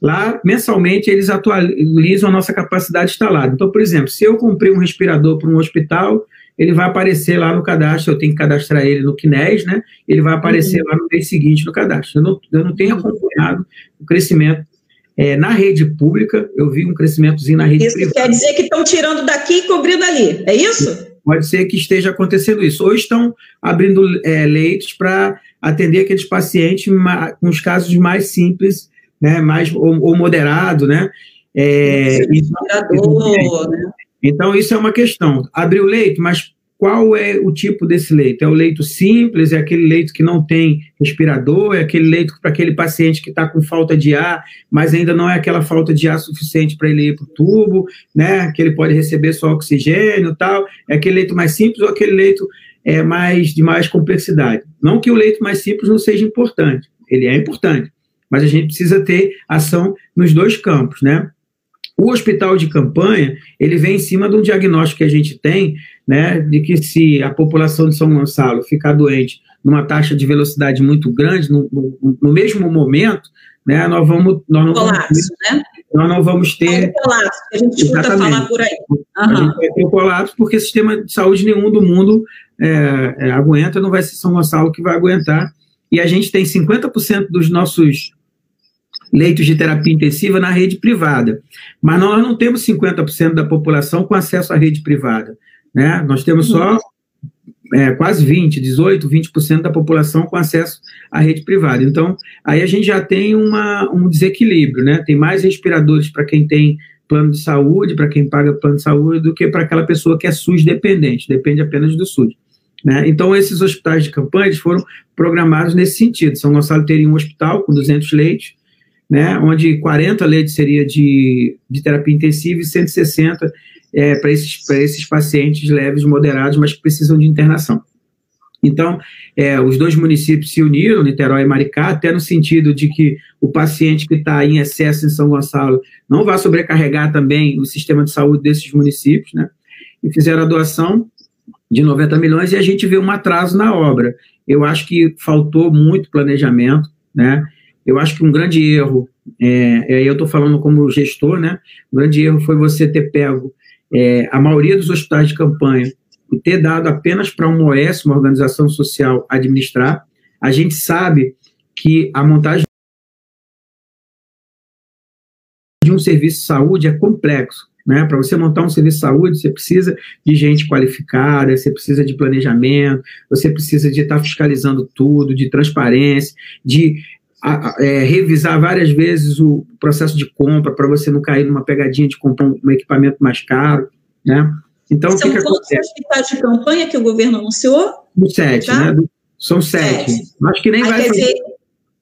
Lá, mensalmente, eles atualizam a nossa capacidade instalada. Então, por exemplo, se eu comprei um respirador para um hospital, ele vai aparecer lá no cadastro, eu tenho que cadastrar ele no KINES, né? Ele vai aparecer uhum. lá no mês seguinte no cadastro. Eu não, eu não tenho acompanhado o crescimento é, na rede pública, eu vi um crescimentozinho na rede isso privada. Isso quer dizer que estão tirando daqui e cobrindo ali, é isso? Pode ser que esteja acontecendo isso. Ou estão abrindo é, leitos para atender aqueles pacientes com os casos mais simples, né, mais ou, ou moderado, né? É, então, né? então, isso é uma questão. Abriu leito, mas qual é o tipo desse leito? É o leito simples, é aquele leito que não tem respirador, é aquele leito para aquele paciente que está com falta de ar, mas ainda não é aquela falta de ar suficiente para ele ir para o tubo, né? Que ele pode receber só oxigênio tal. É aquele leito mais simples ou aquele leito é, mais de mais complexidade. Não que o leito mais simples não seja importante, ele é importante, mas a gente precisa ter ação nos dois campos, né? O hospital de campanha, ele vem em cima de um diagnóstico que a gente tem, né, de que se a população de São Gonçalo ficar doente numa taxa de velocidade muito grande, no, no, no mesmo momento, né, nós vamos... Nós não colapso, vamos ter, né? Nós não vamos ter... É um colapso, que a gente escuta falar por aí. Uhum. A gente vai ter um colapso porque sistema de saúde nenhum do mundo é, é, aguenta, não vai ser São Gonçalo que vai aguentar. E a gente tem 50% dos nossos leitos de terapia intensiva na rede privada. Mas nós não temos 50% da população com acesso à rede privada. Né? Nós temos só é, quase 20%, 18%, 20% da população com acesso à rede privada. Então, aí a gente já tem uma, um desequilíbrio, né? Tem mais respiradores para quem tem plano de saúde, para quem paga plano de saúde, do que para aquela pessoa que é SUS dependente, depende apenas do SUS. Né? Então, esses hospitais de campanha foram programados nesse sentido. São Gonçalo teria um hospital com 200 leitos, né, onde 40 leitos seria de, de terapia intensiva e 160 é, para esses, esses pacientes leves, moderados, mas que precisam de internação. Então, é, os dois municípios se uniram, Niterói e Maricá, até no sentido de que o paciente que está em excesso em São Gonçalo não vai sobrecarregar também o sistema de saúde desses municípios, né? E fizeram a doação de 90 milhões e a gente vê um atraso na obra. Eu acho que faltou muito planejamento, né? Eu acho que um grande erro, é, eu estou falando como gestor, né? Um grande erro foi você ter pego é, a maioria dos hospitais de campanha e ter dado apenas para uma OS, uma organização social, administrar. A gente sabe que a montagem de um serviço de saúde é complexo. Né? Para você montar um serviço de saúde, você precisa de gente qualificada, você precisa de planejamento, você precisa de estar fiscalizando tudo, de transparência, de a, é, revisar várias vezes o processo de compra para você não cair numa pegadinha de comprar um, um equipamento mais caro, né? Então, São que quantos que hospitais de campanha que o governo anunciou? Sete, tá? né? São sete. sete. Acho que nem Aí, vai fazer... Dizer,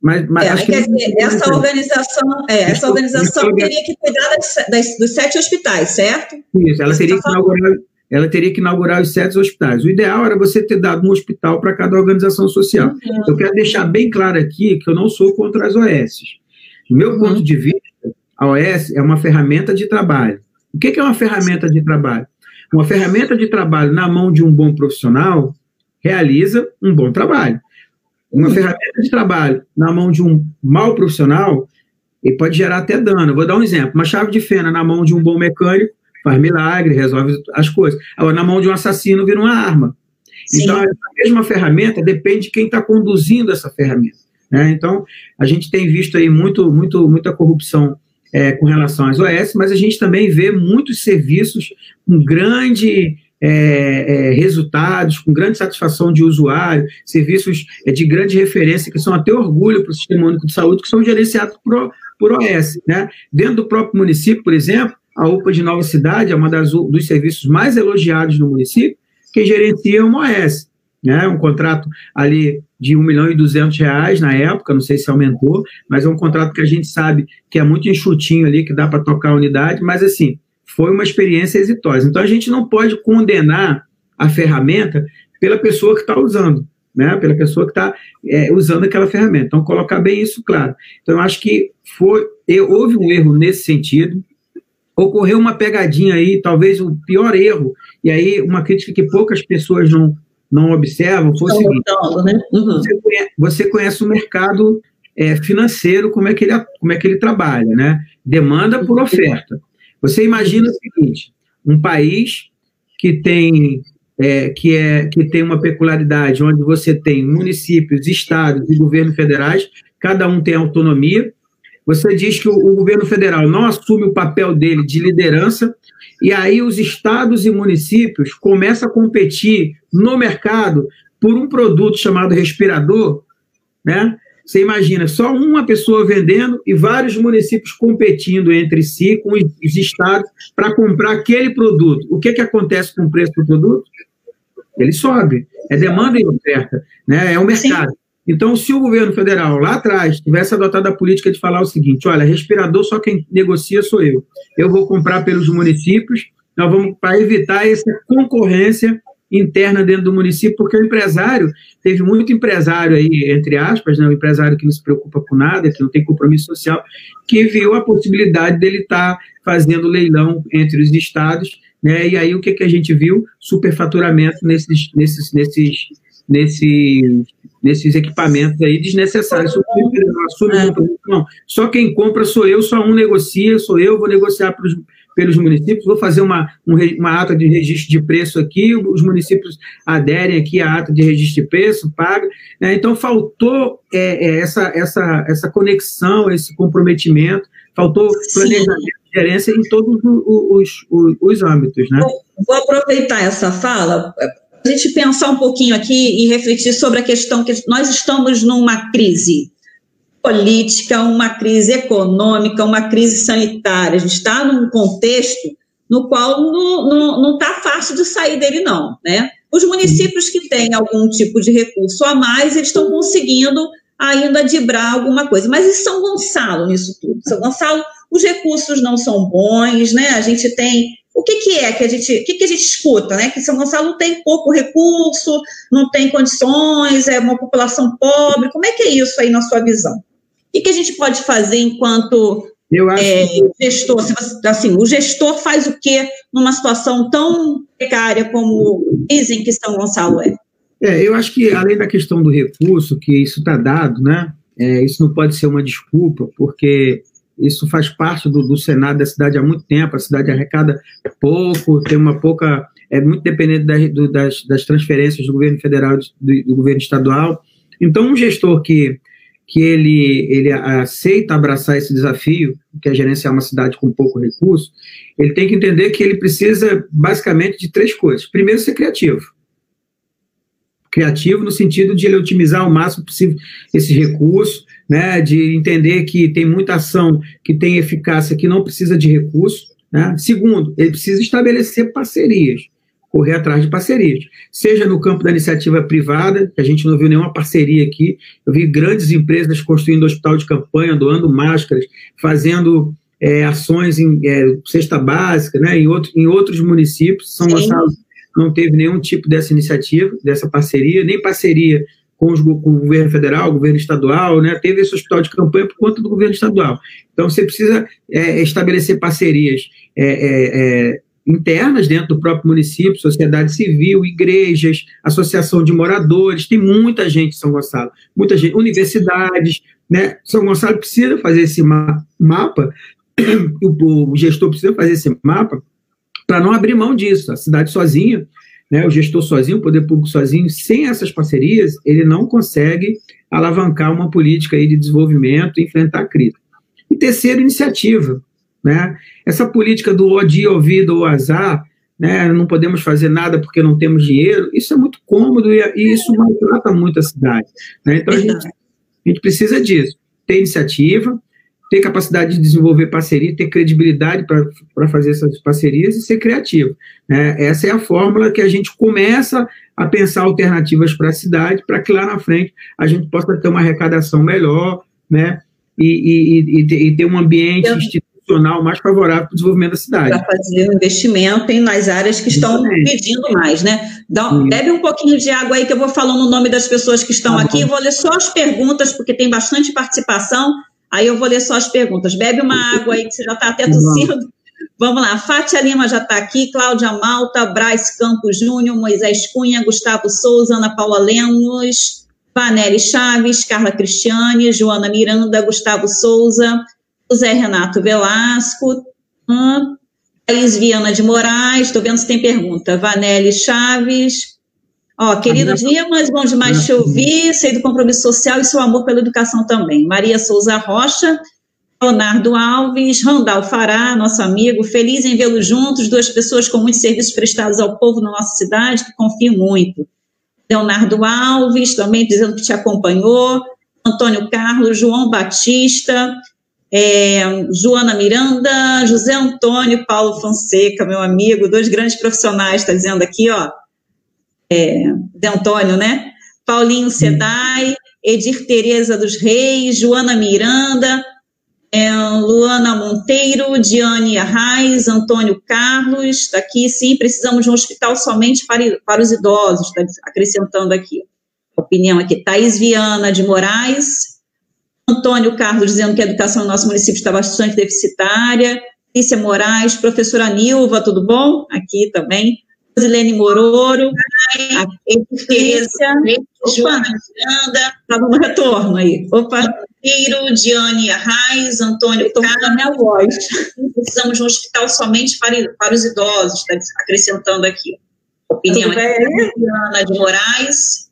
mas, mas é, acho que dizer, essa organização, é, essa organização teria que cuidar das, das, dos sete hospitais, certo? Isso, ela teria tá que inaugurar ela teria que inaugurar os sete hospitais. O ideal era você ter dado um hospital para cada organização social. Uhum. Eu quero deixar bem claro aqui que eu não sou contra as OS. Do meu uhum. ponto de vista, a OS é uma ferramenta de trabalho. O que é uma ferramenta de trabalho? Uma ferramenta de trabalho na mão de um bom profissional realiza um bom trabalho. Uma uhum. ferramenta de trabalho na mão de um mau profissional ele pode gerar até dano. Vou dar um exemplo. Uma chave de fenda na mão de um bom mecânico faz milagre, resolve as coisas. Agora, na mão de um assassino vira uma arma. Sim. Então, a mesma ferramenta depende de quem está conduzindo essa ferramenta. Né? Então, a gente tem visto aí muito, muito, muita corrupção é, com relação às OS, mas a gente também vê muitos serviços com grande é, é, resultados, com grande satisfação de usuário, serviços é, de grande referência, que são até orgulho para o Sistema Único de Saúde, que são gerenciados por, por OS. Né? Dentro do próprio município, por exemplo, a UPA de Nova Cidade é uma das dos serviços mais elogiados no município, que gerencia uma OS, né? Um contrato ali de 1 milhão e 200 reais na época, não sei se aumentou, mas é um contrato que a gente sabe que é muito enxutinho ali, que dá para tocar a unidade, mas assim, foi uma experiência exitosa. Então a gente não pode condenar a ferramenta pela pessoa que está usando, né? Pela pessoa que está é, usando aquela ferramenta. Então, colocar bem isso claro. Então, eu acho que foi, houve um erro nesse sentido, ocorreu uma pegadinha aí, talvez o pior erro, e aí uma crítica que poucas pessoas não, não observam foi o seguinte, né? uhum. você, conhece, você, conhece, o mercado é, financeiro, como é, que ele, como é que ele trabalha, né? Demanda por uhum. oferta. Você imagina o seguinte, um país que tem, é, que, é, que tem uma peculiaridade, onde você tem municípios, estados e governos federais, cada um tem autonomia, Você diz que o, o governo federal não assume o papel dele de liderança, e aí os estados e municípios começam a competir no mercado por um produto chamado respirador, né? Você imagina só uma pessoa vendendo e vários municípios competindo entre si com os estados para comprar aquele produto. O que, que acontece com o preço do produto? Ele sobe. É demanda e oferta. Né? É o mercado. Sim. Então, se o governo federal lá atrás tivesse adotado a política de falar o seguinte: olha, respirador só quem negocia sou eu. Eu vou comprar pelos municípios, nós vamos para evitar essa concorrência interna dentro do município, porque o empresário, teve muito empresário aí, entre aspas, né, um empresário que não se preocupa com nada, que não tem compromisso social, que viu a possibilidade dele estar tá fazendo leilão entre os estados, né, e aí o que, que a gente viu? Superfaturamento nesses, nesses, nesses, nesses, nesses equipamentos aí desnecessários. É. Não, só quem compra sou eu, só um negocia, sou eu, vou negociar para os pelos municípios, vou fazer uma, um, uma ata de registro de preço aqui, os municípios aderem aqui à ata de registro de preço, paga. Né? Então, faltou é, é, essa, essa, essa conexão, esse comprometimento, faltou planejamento de gerência em todos os, os, os âmbitos. Né? Vou aproveitar essa fala a gente pensar um pouquinho aqui e refletir sobre a questão que nós estamos numa crise política, uma crise econômica, uma crise sanitária. A gente está num contexto no qual não está fácil de sair dele, não. Né? Os municípios que têm algum tipo de recurso a mais, eles estão conseguindo ainda dibrar alguma coisa. Mas e São Gonçalo nisso tudo? São Gonçalo, os recursos não são bons, né? A gente tem. O que, que é que a gente, o que, que a gente escuta, né? Que São Gonçalo tem pouco recurso, não tem condições, é uma população pobre. Como é que é isso aí na sua visão? O que a gente pode fazer enquanto é, gestor? Assim, o gestor faz o quê numa situação tão precária como dizem que São Gonçalo é? É, eu acho que além da questão do recurso, que isso está dado, né? É, isso não pode ser uma desculpa, porque isso faz parte do, do, Senado da cidade há muito tempo. A cidade arrecada pouco, tem uma pouca. É muito dependente da, do, das, das, transferências do governo federal do, do governo estadual. Então, um gestor que que ele, ele aceita abraçar esse desafio, que é gerenciar uma cidade com pouco recurso, ele tem que entender que ele precisa basicamente de três coisas. Primeiro, ser criativo. Criativo no sentido de ele otimizar o máximo possível esse recurso, né, de entender que tem muita ação que tem eficácia que não precisa de recurso. Né? Segundo, ele precisa estabelecer parcerias correr atrás de parcerias, seja no campo da iniciativa privada, que a gente não viu nenhuma parceria aqui, eu vi grandes empresas construindo hospital de campanha, doando máscaras, fazendo é, ações em é, cesta básica, né, em, outro, em outros municípios, São Gonçalo não teve nenhum tipo dessa iniciativa, dessa parceria, nem parceria com, os, com, o governo federal, o governo estadual, né? Teve esse hospital de campanha por conta do governo estadual. Então, você precisa é, estabelecer parcerias é, é, é internas dentro do próprio município, sociedade civil, igrejas, associação de moradores, tem muita gente em São Gonçalo, muita gente, universidades, né? São Gonçalo precisa fazer esse ma mapa, *coughs* o, o gestor precisa fazer esse mapa para não abrir mão disso. A cidade sozinha, né, o gestor sozinho, o poder público sozinho, sem essas parcerias, ele não consegue alavancar uma política aí de desenvolvimento e enfrentar a crise. E terceiro, iniciativa. Né? Essa política do o dia ouvido ou azar, né? não podemos fazer nada porque não temos dinheiro, isso é muito cômodo e, e isso maltrata muito a cidade. Né? Então a gente, a gente precisa disso, ter iniciativa, ter capacidade de desenvolver parceria, ter credibilidade para fazer essas parcerias e ser criativo. Né? Essa é a fórmula que a gente começa a pensar alternativas para a cidade, para que lá na frente a gente possa ter uma arrecadação melhor, né? E, e, e, e ter um ambiente institucional institucional mais favorável para o desenvolvimento da cidade. Para fazer um investimento em, nas áreas que estão Exatamente. pedindo mais, né? Dá, bebe um pouquinho de água aí que eu vou falando o nome das pessoas que estão tá aqui. Eu vou ler só as perguntas, porque tem bastante participação. Aí eu vou ler só as perguntas. Bebe uma água aí que você já está até tossindo. Vamos lá, Fátia Lima já está aqui, Cláudia Malta, Braz Campos Júnior, Moisés Cunha, Gustavo Souza, Ana Paula Lemos, Vanelli Chaves, Carla Cristiane, Joana Miranda, Gustavo Souza, José Renato Velasco, hum, Thaís Viana de Moraes, estou vendo se tem pergunta. Vanelli Chaves. Ó, querido Dimas, bom demais te ouvir, sei do compromisso social e seu amor pela educação também. Maria Souza Rocha, Leonardo Alves, Randall Fará, nosso amigo, feliz em vê-los juntos, duas pessoas com muitos serviços prestados ao povo na nossa cidade, que confio muito. Leonardo Alves, também dizendo que te acompanhou, Antônio Carlos, João Batista, é, Joana Miranda, José Antônio Paulo Fonseca, meu amigo, dois grandes profissionais, está dizendo aqui, ó, é, de Antônio, né? Paulinho Sedai, Edir Tereza dos Reis, Joana Miranda, é, Luana Monteiro, Diane Arraes, Antônio Carlos, está aqui, sim, precisamos de um hospital somente para, para os idosos, está acrescentando aqui. Opinião aqui, Thaís Viana de Moraes, Antônio Carlos dizendo que a educação no nosso município está bastante deficitária, Lícia Moraes, professora Nilva, tudo bom? Aqui também, Rosilene Mororo, a Tereza, Joana Miranda, estava no retorno aí. Opa! Piro, Diane Arraes, Antônio voz. Precisamos de um hospital somente para, para os idosos, está acrescentando aqui. Opinião de Diana de Moraes.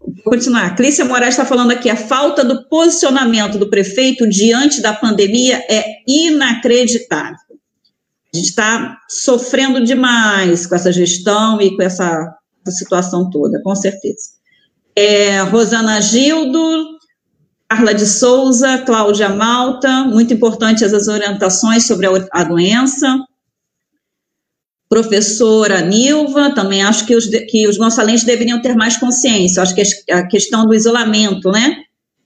Vou continuar. Clícia Moraes está falando aqui, a falta do posicionamento do prefeito diante da pandemia é inacreditável. A gente está sofrendo demais com essa gestão e com essa, essa situação toda, com certeza. É, Rosana Gildo, Carla de Souza, Cláudia Malta, muito importantes as orientações sobre a, a doença. Professora Nilva, também acho que os, que os gonçalenses deveriam ter mais consciência. Acho que a questão do isolamento, né?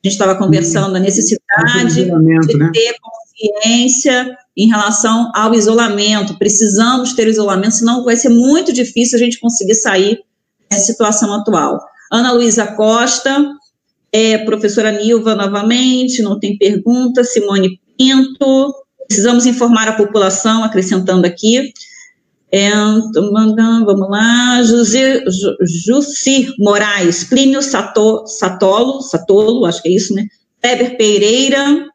Gente estava conversando, a necessidade de né? ter consciência em relação ao isolamento. Precisamos ter isolamento, senão vai ser muito difícil a gente conseguir sair da situação atual. Ana Luísa Costa, é, professora Nilva novamente, não tem pergunta. Simone Pinto, precisamos informar a população, acrescentando aqui. Vamos lá, José, Jussi Moraes, Plínio Sato, Satolo, Satolo, acho que é isso, né? Weber Pereira,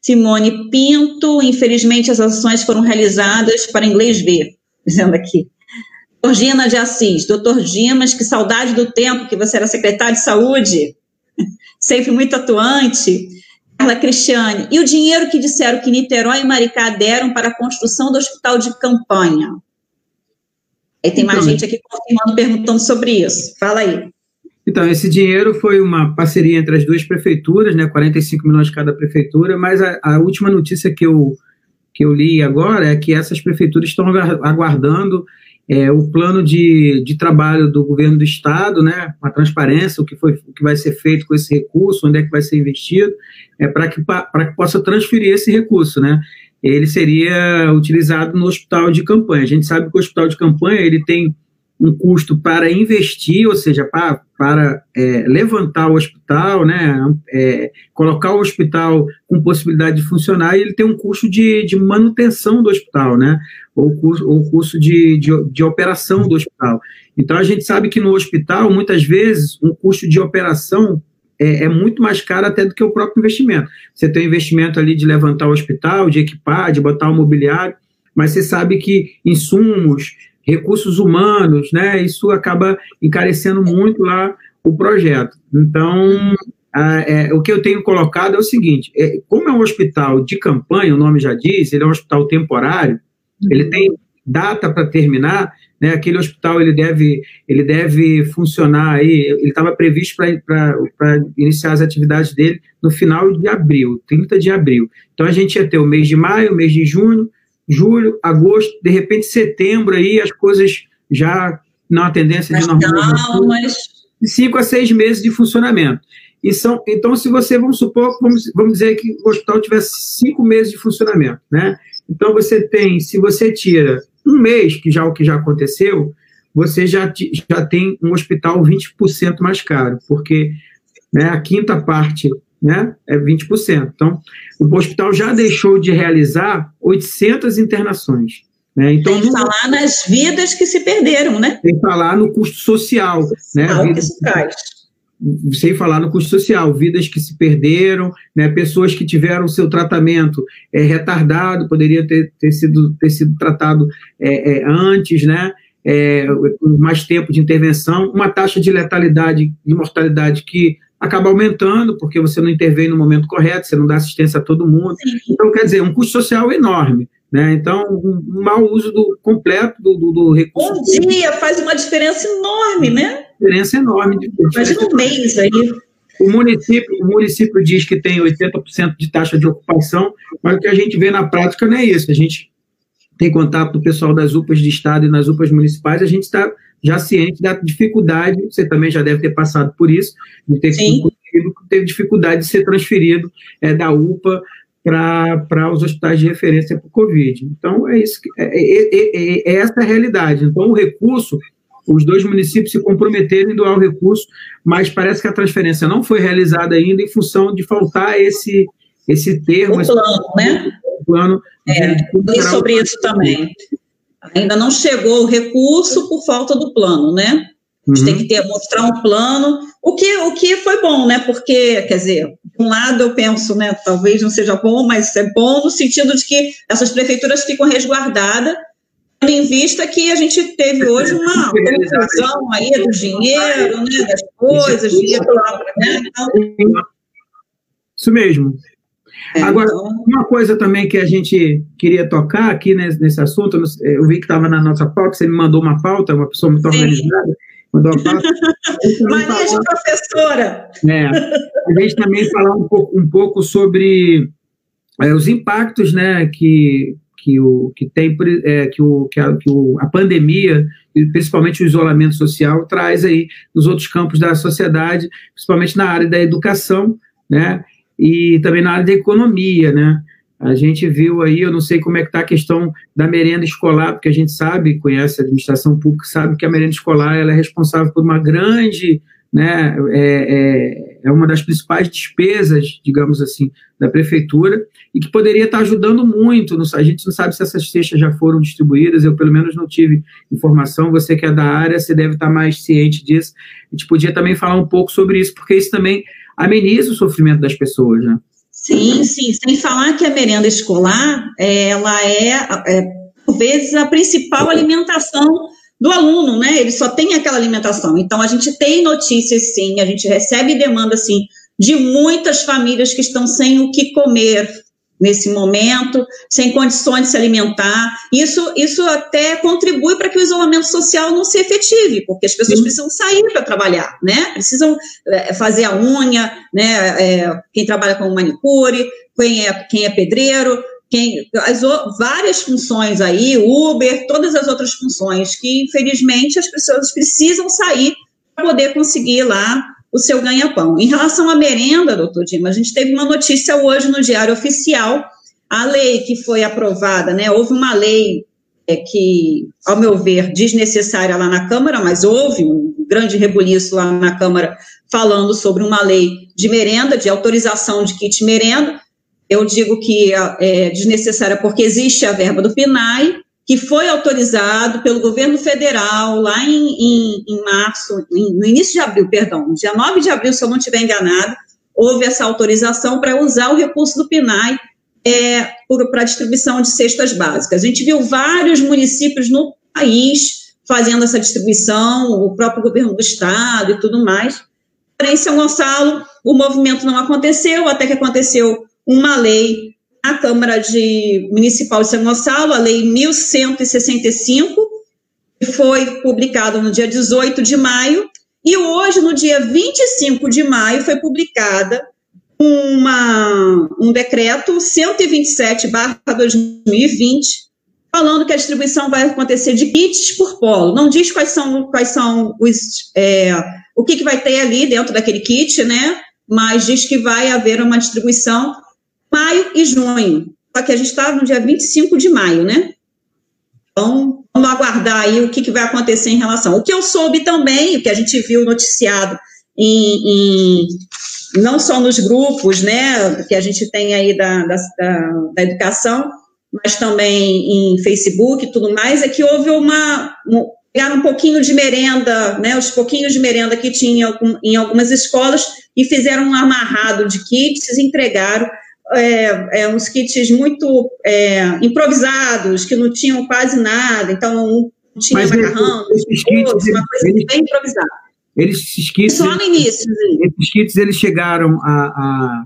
Simone Pinto, infelizmente as ações foram realizadas para inglês ver, *laughs* dizendo aqui. Georgina de Assis, doutor Dimas, que saudade do tempo que você era secretário de saúde, *laughs* sempre muito atuante. Carla Cristiane, e o dinheiro que disseram que Niterói e Maricá deram para a construção do hospital de campanha? Aí tem mais então, gente aqui confirmando, perguntando sobre isso. Fala aí. Então, esse dinheiro foi uma parceria entre as duas prefeituras, né, 45 milhões de cada prefeitura, mas a, a, última notícia que eu, que eu li agora é que essas prefeituras estão aguardando é, o plano de, de trabalho do governo do estado, né, a transparência, o que, foi, o que vai ser feito com esse recurso, onde é que vai ser investido, é, para que, que possa transferir esse recurso, né, ele seria utilizado no hospital de campanha. A gente sabe que o hospital de campanha ele tem um custo para investir, ou seja, para, para é, levantar o hospital, né, é, colocar o hospital com possibilidade de funcionar, e ele tem um custo de, de manutenção do hospital, né, ou ou custo de, de, de operação do hospital. Então, a gente sabe que no hospital, muitas vezes, um custo de operação é, é, muito mais caro até do que o próprio investimento. Você tem investimento ali de levantar o hospital, de equipar, de botar o mobiliário, mas você sabe que insumos, recursos humanos, né? Isso acaba encarecendo muito lá o projeto. Então, a, é, o que eu tenho colocado é o seguinte: é, como é um hospital de campanha, o nome já diz, ele é um hospital temporário, ele tem data para terminar, né? Aquele hospital ele deve ele deve funcionar aí, ele estava previsto para iniciar as atividades dele no final de abril, 30 de abril. Então a gente ia ter o mês de maio, o mês de junho, julho, agosto, de repente setembro aí as coisas já na tendência de normalização. Mas... Cinco a seis meses de funcionamento. E são, então, se você, vamos supor, vamos, vamos dizer que o hospital tivesse cinco meses de funcionamento, né? Então, você tem, se você tira um mês, que já o que já aconteceu, você já, já tem um hospital 20% mais caro, porque né, a quinta parte né, é 20%. Então, o hospital já deixou de realizar 800 internações. Né? Então, Sem falar nas vidas que se perderam, né? Sem falar no custo social. Né? social né? Que isso traz. Sem falar no custo social, vidas que se perderam, né? pessoas que tiveram seu tratamento é, retardado, poderia ter, ter, sido, ter sido tratado é, é, antes, né? Mais tempo de intervenção, uma taxa de letalidade, de mortalidade que acaba aumentando, porque você não intervém no momento correto, você não dá assistência a todo mundo. Então, quer dizer, um custo social enorme. Né? Então, um mau uso do, completo do, do, do recurso. Um dia faz uma diferença enorme, né? Diferença enorme. Imagina um mês aí. O município, o município diz que tem 80% de taxa de ocupação, mas o que a gente vê na prática não é isso. A gente tem contato do pessoal das UPAs de Estado e nas UPAs municipais, a gente está já ciente da dificuldade, você também já deve ter passado por isso, de ter teve dificuldade de ser transferido é, da UPA para os hospitais de referência para o Covid. Então, é isso, é, é, é, é, essa a realidade. Então, o recurso, os dois municípios se comprometeram em doar o recurso, mas parece que a transferência não foi realizada ainda em função de faltar esse, esse termo. O plano, esse, né? Plano é, e sobre isso também. Ainda não chegou o recurso por falta do plano, né? A gente uhum. tem que ter, mostrar um plano, o que, o que foi bom, né? Porque, quer dizer, de um lado eu penso, né, talvez não seja bom, mas é bom no sentido de que essas prefeituras ficam resguardadas, tendo em vista que a gente teve hoje uma confusão aí do dinheiro, né, das coisas, dinheiro, né? Então, Isso mesmo. É, Agora, então... uma coisa também que a gente queria tocar aqui nesse, nesse assunto, eu vi que estava na nossa pauta, você me mandou uma pauta, uma pessoa muito Sim. organizada. *laughs* Mania de professora! É, a gente também falar um pouco, um pouco sobre é, os impactos né, que, que, o, que tem é, que, o, que, a, que o, a pandemia e principalmente o isolamento social traz aí nos outros campos da sociedade, principalmente na área da educação, né? e também na área da economia, né? A gente viu aí, eu não sei como é que está a questão da merenda escolar, porque a gente sabe, conhece a administração pública, sabe que a merenda escolar ela é responsável por uma grande, né, é, é, é uma das principais despesas, digamos assim, da prefeitura, e que poderia estar ajudando muito. A gente não sabe se essas cestas já foram distribuídas, eu pelo menos não tive informação, você que é da área, você deve estar mais ciente disso. A gente podia também falar um pouco sobre isso, porque isso também ameniza o sofrimento das pessoas, né? Sim, sim. Sem falar que a merenda escolar, ela é, é por vezes, a principal alimentação do aluno, né? Ele só tem aquela alimentação. Então, a gente tem notícias, sim, a gente recebe demanda, sim, de muitas famílias que estão sem o que comer, nesse momento, sem condições de se alimentar. Isso, isso até contribui para que o isolamento social não se efetive, porque as pessoas Sim. precisam sair para trabalhar, né? Precisam é, fazer a unha, né? É, quem trabalha com manicure, quem é, quem é pedreiro, quem, as, várias funções aí, Uber, todas as outras funções que, infelizmente, as pessoas precisam sair para poder conseguir lá o seu ganha-pão. Em relação à merenda, doutor Dima, a gente teve uma notícia hoje no Diário Oficial, a lei que foi aprovada, né, houve uma lei é, que, ao meu ver, desnecessária lá na Câmara, mas houve um grande rebuliço lá na Câmara falando sobre uma lei de merenda, de autorização de kit merenda, eu digo que é desnecessária porque existe a verba do PNAE, que foi autorizado pelo governo federal lá em, em, em março, em, no início de abril, perdão, dia 9 de abril, se eu não estiver enganado, houve essa autorização para usar o recurso do PNAE é, para distribuição de cestas básicas. A gente viu vários municípios no país fazendo essa distribuição, o próprio governo do estado e tudo mais. Porém, São Gonçalo, o movimento não aconteceu, até que aconteceu uma lei a Câmara de Municipal de São Gonçalo, a Lei 1165, que foi publicada no dia 18 de maio, e hoje, no dia 25 de maio, foi publicada uma, um decreto 127-2020, falando que a distribuição vai acontecer de kits por polo. Não diz quais são, quais são os, é, o que, que vai ter ali dentro daquele kit, né? Mas diz que vai haver uma distribuição maio e junho. Só que a gente está no dia 25 de maio, né? Então, vamos aguardar aí o que, que vai acontecer em relação. O que eu soube também, o que a gente viu noticiado em, em não só nos grupos, né, que a gente tem aí da, da, da, educação, mas também em Facebook e tudo mais, é que houve uma, pegaram um pouquinho de merenda, né, os pouquinhos de merenda que tinha em algumas escolas e fizeram um amarrado de kits e entregaram é, é, uns kits muito é, improvisados, que não tinham quase nada, então não tinha Mas macarrão, esses kits, uma coisa eles, bem improvisada. Eles, esses kits, Só no início. Esses kits eles chegaram a, a,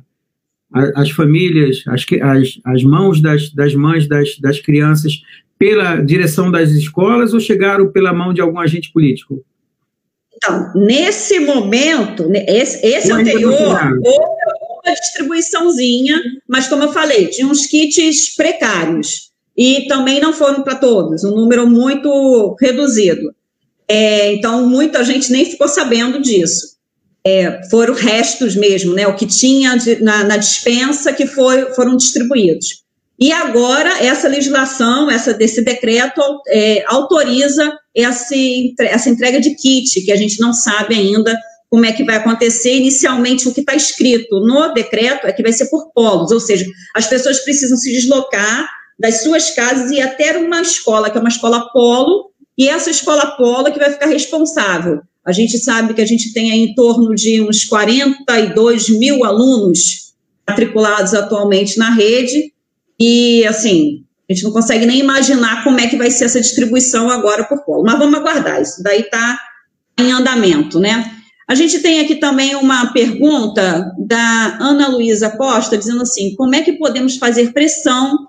a as famílias, as, as, as mãos das, das mães das, das crianças pela direção das escolas ou chegaram pela mão de algum agente político? Então, nesse momento, esse, esse anterior, houve uma distribuiçãozinha, mas como eu falei, tinha uns kits precários e também não foram para todos, um número muito reduzido. É, então, muita gente nem ficou sabendo disso. É, foram restos mesmo, né? O que tinha de, na, na, dispensa que foi, foram distribuídos. E agora, essa legislação, essa, desse decreto, é, autoriza essa, essa entrega de kit, que a gente não sabe ainda como é que vai acontecer. Inicialmente, o que está escrito no decreto é que vai ser por polos, ou seja, as pessoas precisam se deslocar das suas casas e até uma escola, que é uma escola polo, e essa escola polo é que vai ficar responsável. A gente sabe que a gente tem em torno de uns 42 mil alunos matriculados atualmente na rede, e, assim, a gente não consegue nem imaginar como é que vai ser essa distribuição agora por polo. Mas vamos aguardar, isso daí está em andamento, né? A gente tem aqui também uma pergunta da Ana Luísa Costa, dizendo assim: como é que podemos fazer pressão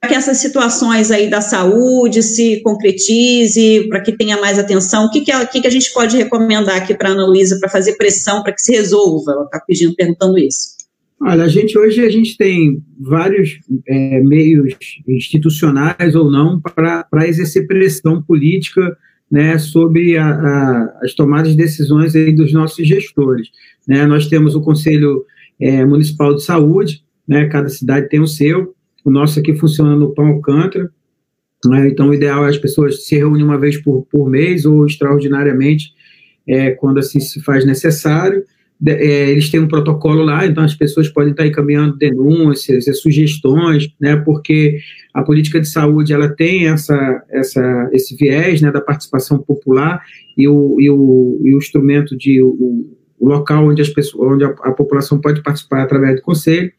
para que essas situações aí da saúde se concretize, para que tenha mais atenção? O que, que, que, que a gente pode recomendar aqui para a Ana Luísa para fazer pressão para que se resolva? Ela está pedindo, perguntando isso. Olha, a gente hoje a gente tem vários é, meios institucionais ou não para exercer pressão política né, sobre a, a, as tomadas de decisões aí dos nossos gestores. Né? Nós temos o Conselho é, Municipal de Saúde, né, cada cidade tem o seu, o nosso aqui funciona no Pão Alcântara, né, então o ideal é as pessoas se reúnem uma vez por, por mês ou extraordinariamente é, quando assim se faz necessário, é, eles têm um protocolo lá, então as pessoas podem estar encaminhando denúncias, sugestões, né, porque a política de saúde ela tem essa, essa, esse viés né, da participação popular e o, e o, e o instrumento de o, o local onde, as pessoas, onde a, a, população pode participar através do conselho.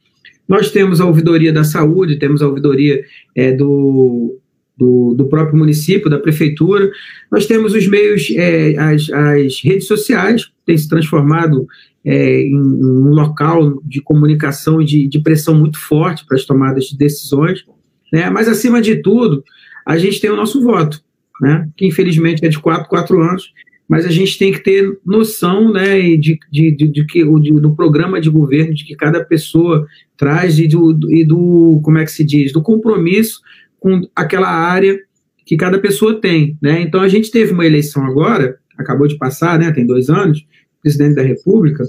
Nós temos a ouvidoria da saúde, temos a ouvidoria é, do, do, do, próprio município, da prefeitura. Nós temos os meios, é, as, as redes sociais, têm se transformado é, em, um local de comunicação e de, de pressão muito forte para as tomadas de decisões, né? mas, acima de tudo, a gente tem o nosso voto, né? que infelizmente é de 4, 4 anos, mas a gente tem que ter noção né, de, de, de, de que, de, do programa de governo de que cada pessoa traz e do, e do, como é que se diz, do compromisso com aquela área que cada pessoa tem. Né? Então, a gente teve uma eleição agora, acabou de passar, né, tem dois anos, presidente da República,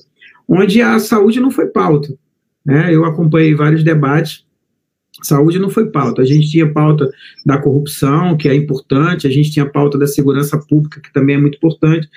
onde a saúde não foi pauta. Né? Eu acompanhei vários debates, saúde não foi pauta. A gente tinha pauta da corrupção, que é importante, a gente tinha pauta da segurança pública, que também é muito importante,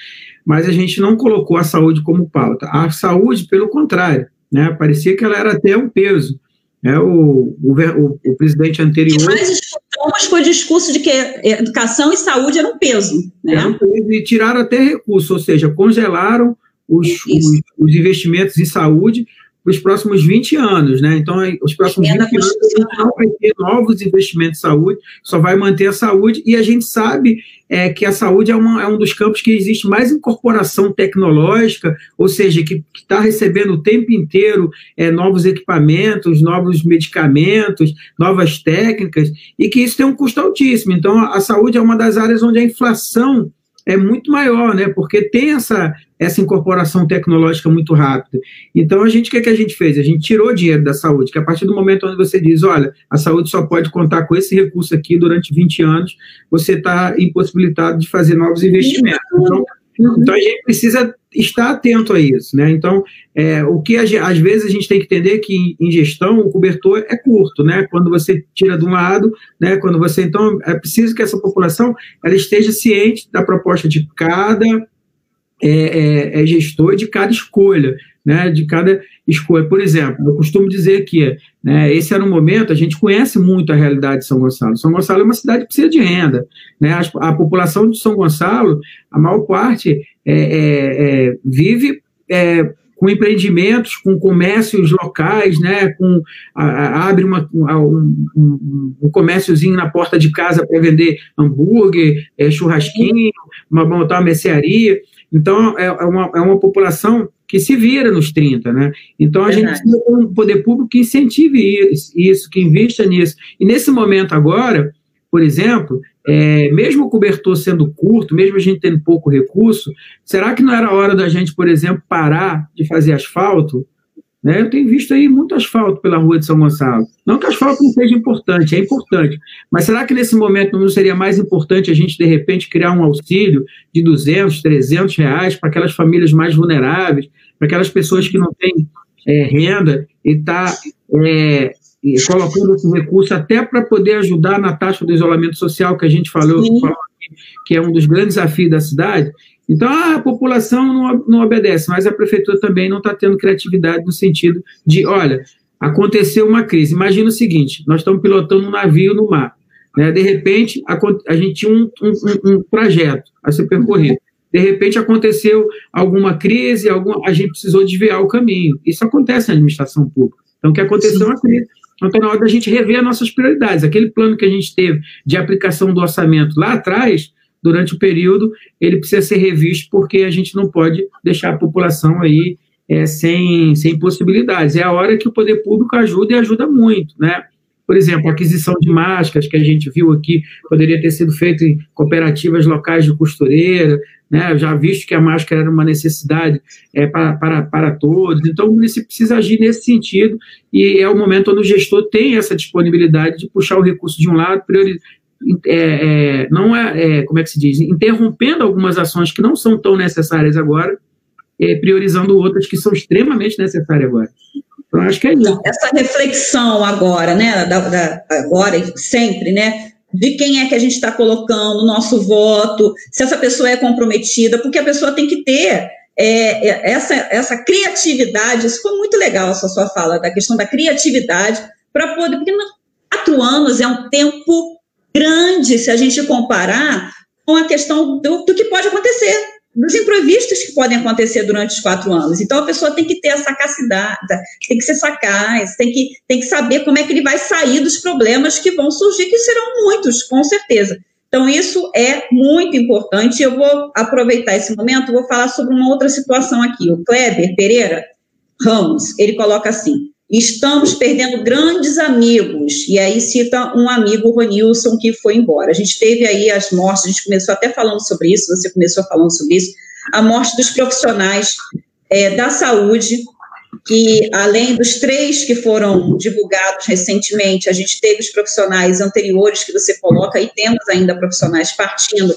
mas a gente não colocou a saúde como pauta. A saúde, pelo contrário, né? parecia que ela era até um peso. Né? O, o, o, presidente anterior. O que mais escutamos foi o discurso de que educação e saúde eram um peso. Né? É um peso e tiraram até recursos, ou seja, congelaram os, os, os, investimentos em saúde para os próximos 20 anos, né? Então, os próximos 20 anos não vai ter novos investimentos em saúde, só vai manter a saúde, e a gente sabe é, que a saúde é, uma, é um dos campos que existe mais incorporação tecnológica, ou seja, que está recebendo o tempo inteiro é, novos equipamentos, novos medicamentos, novas técnicas, e que isso tem um custo altíssimo. Então, a, a saúde é uma das áreas onde a inflação é muito maior, né? Porque tem essa, essa incorporação tecnológica muito rápida. Então, a gente, o que, é que a gente fez? A gente tirou dinheiro da saúde, que a partir do momento onde você diz, olha, a saúde só pode contar com esse recurso aqui durante 20 anos, você está impossibilitado de fazer novos investimentos. Então, então, a gente precisa estar atento a isso, né? Então, é, o que às vezes a gente tem que entender que em gestão o cobertor é curto, né? Quando você tira de um lado, né? Quando você então é preciso que essa população ela esteja ciente da proposta de cada é, é, é gestor de cada escolha, né, de cada escolha. Por exemplo, eu costumo dizer que né, esse era um momento, a gente conhece muito a realidade de São Gonçalo. São Gonçalo é uma cidade que precisa de renda. Né? A, a população de São Gonçalo, a maior parte, é, é, é vive é, com empreendimentos, com comércios locais, né, com, a, a, abre uma, um, um, um, comérciozinho na porta de casa para vender hambúrguer, é, churrasquinho, uma, montar uma mercearia. Então, é, é, uma, é uma população que se vira nos 30, né? Então, a Verdade. gente precisa ter um poder público que incentive isso, que invista nisso. E nesse momento agora, por exemplo, é, mesmo o cobertor sendo curto, mesmo a gente tendo pouco recurso, será que não era hora da gente, por exemplo, parar de fazer asfalto né? Eu tenho visto aí muito asfalto pela rua de São Gonçalo. Não que asfalto não seja importante, é importante. Mas será que nesse momento não seria mais importante a gente, de repente, criar um auxílio de 200, 300 reais para aquelas famílias mais vulneráveis, para aquelas pessoas que não têm é, renda e está é, colocando esse recurso até para poder ajudar na taxa do isolamento social que a gente falou, falou que é um dos grandes desafios da cidade? Então, a população não, não obedece, mas a prefeitura também não está tendo criatividade no sentido de, olha, aconteceu uma crise. Imagina o seguinte: nós estamos pilotando um navio no mar. Né? De repente, a, a gente tinha um, um, um, trajeto a ser percorrido. De repente, aconteceu alguma crise, algum, a gente precisou desviar o caminho. Isso acontece na administração pública. Então, o que aconteceu é uma crise. Então, está na hora da gente rever as nossas prioridades. Aquele plano que a gente teve de aplicação do orçamento lá atrás, durante o período, ele precisa ser revisto porque a gente não pode deixar a população aí é, sem, sem possibilidades. É a hora que o poder público ajuda e ajuda muito, né? Por exemplo, a aquisição de máscaras que a gente viu aqui poderia ter sido feita em cooperativas locais de costureira, né? já visto que a máscara era uma necessidade é, para, para, para todos. Então, o município precisa agir nesse sentido e é o momento onde o gestor tem essa disponibilidade de puxar o recurso de um lado, é, é, não é, é, como é que se diz, interrompendo algumas ações que não são tão necessárias agora, é, priorizando outras que são extremamente necessárias agora. Então, acho que é isso. Essa reflexão agora, né, da, da, agora e sempre, né, de quem é que a gente está colocando o nosso voto, se essa pessoa é comprometida, porque a pessoa tem que ter é, é essa, essa criatividade, isso foi muito legal essa sua fala, da questão da criatividade, para poder, porque quatro anos é um tempo grande se a gente comparar com a questão do, do que pode acontecer, dos imprevistos que podem acontecer durante os quatro anos. Então, a pessoa tem que ter a sacacidade, tem que ser sagaz, tem que, tem que saber como é que ele vai sair dos problemas que vão surgir, que serão muitos, com certeza. Então, isso é muito importante. Eu vou aproveitar esse momento, vou falar sobre uma outra situação aqui. O Kleber Pereira Ramos, ele coloca assim: Estamos perdendo grandes amigos. E aí cita um amigo, o Ronilson, que foi embora. A gente teve aí as mortes, a gente começou até falando sobre isso, você começou falando sobre isso, a morte dos profissionais é, da saúde, que além dos três que foram divulgados recentemente, a gente teve os profissionais anteriores que você coloca, e temos ainda profissionais partindo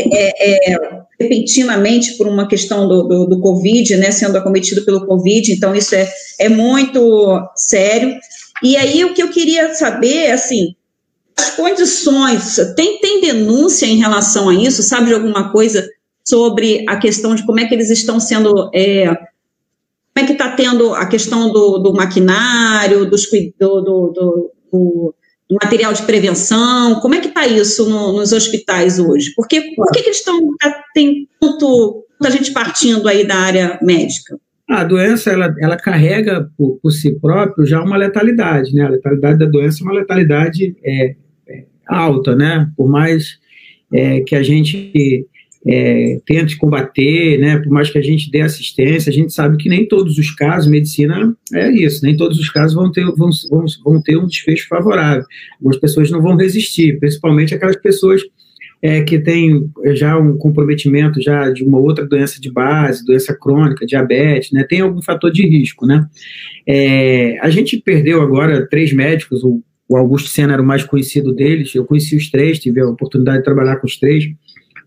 é, é, repentinamente por uma questão do, do, do, Covid, né, sendo acometido pelo Covid, então isso é, é muito sério. E aí o que eu queria saber, assim, as condições, tem, tem denúncia em relação a isso, sabe de alguma coisa sobre a questão de como é que eles estão sendo, é, como é que está tendo a questão do, do maquinário, dos, do, do, do material de prevenção? Como é que está isso no, nos hospitais hoje? Porque, por que, que eles estão, tem tanto, tanta gente partindo aí da área médica? A doença, ela, ela carrega por, por si próprio já uma letalidade, né? A letalidade da doença é uma letalidade é, é alta, né? Por mais é, que a gente é, tente combater, né, por mais que a gente dê assistência, a gente sabe que nem todos os casos, medicina é isso, nem todos os casos vão ter, vão, vão, vão ter um desfecho favorável. Algumas pessoas não vão resistir, principalmente aquelas pessoas é, que têm já um comprometimento já de uma outra doença de base, doença crônica, diabetes, né, tem algum fator de risco, né. É, a gente perdeu agora três médicos, o, o Augusto Senna era o mais conhecido deles, eu conheci os três, tive a oportunidade de trabalhar com os três,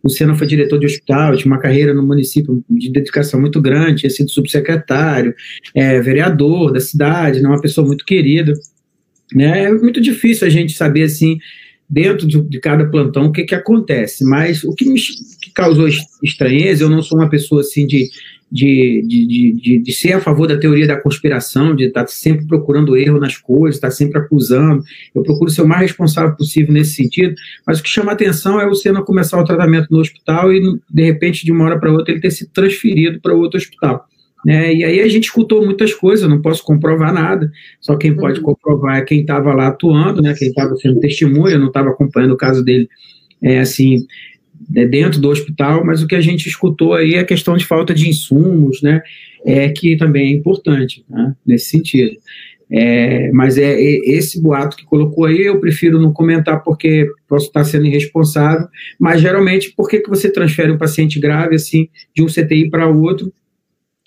o Senna foi diretor de hospital, tinha uma carreira no município de dedicação muito grande, tinha sido subsecretário, é, vereador da cidade, né, uma pessoa muito querida. Né? É muito difícil a gente saber, assim, dentro de, de cada plantão, o que, que acontece. Mas o que me que causou estranheza, eu não sou uma pessoa, assim, de de, de, de, de, ser a favor da teoria da conspiração, de estar sempre procurando erro nas coisas, estar sempre acusando. Eu procuro ser o mais responsável possível nesse sentido, mas o que chama atenção é o Senna começar o tratamento no hospital e, de repente, de uma hora para outra, ele ter sido transferido para outro hospital. Né? E aí a gente escutou muitas coisas, não posso comprovar nada, só quem pode uhum. comprovar é quem estava lá atuando, né? quem estava sendo testemunha, não estava acompanhando o caso dele é, assim né, dentro do hospital, mas o que a gente escutou aí é a questão de falta de insumos, né, é, que também é importante né, nesse sentido. É, mas é, é, esse boato que colocou aí, eu prefiro não comentar porque posso estar sendo irresponsável, mas geralmente, por que, que você transfere um paciente grave assim de um CTI para outro,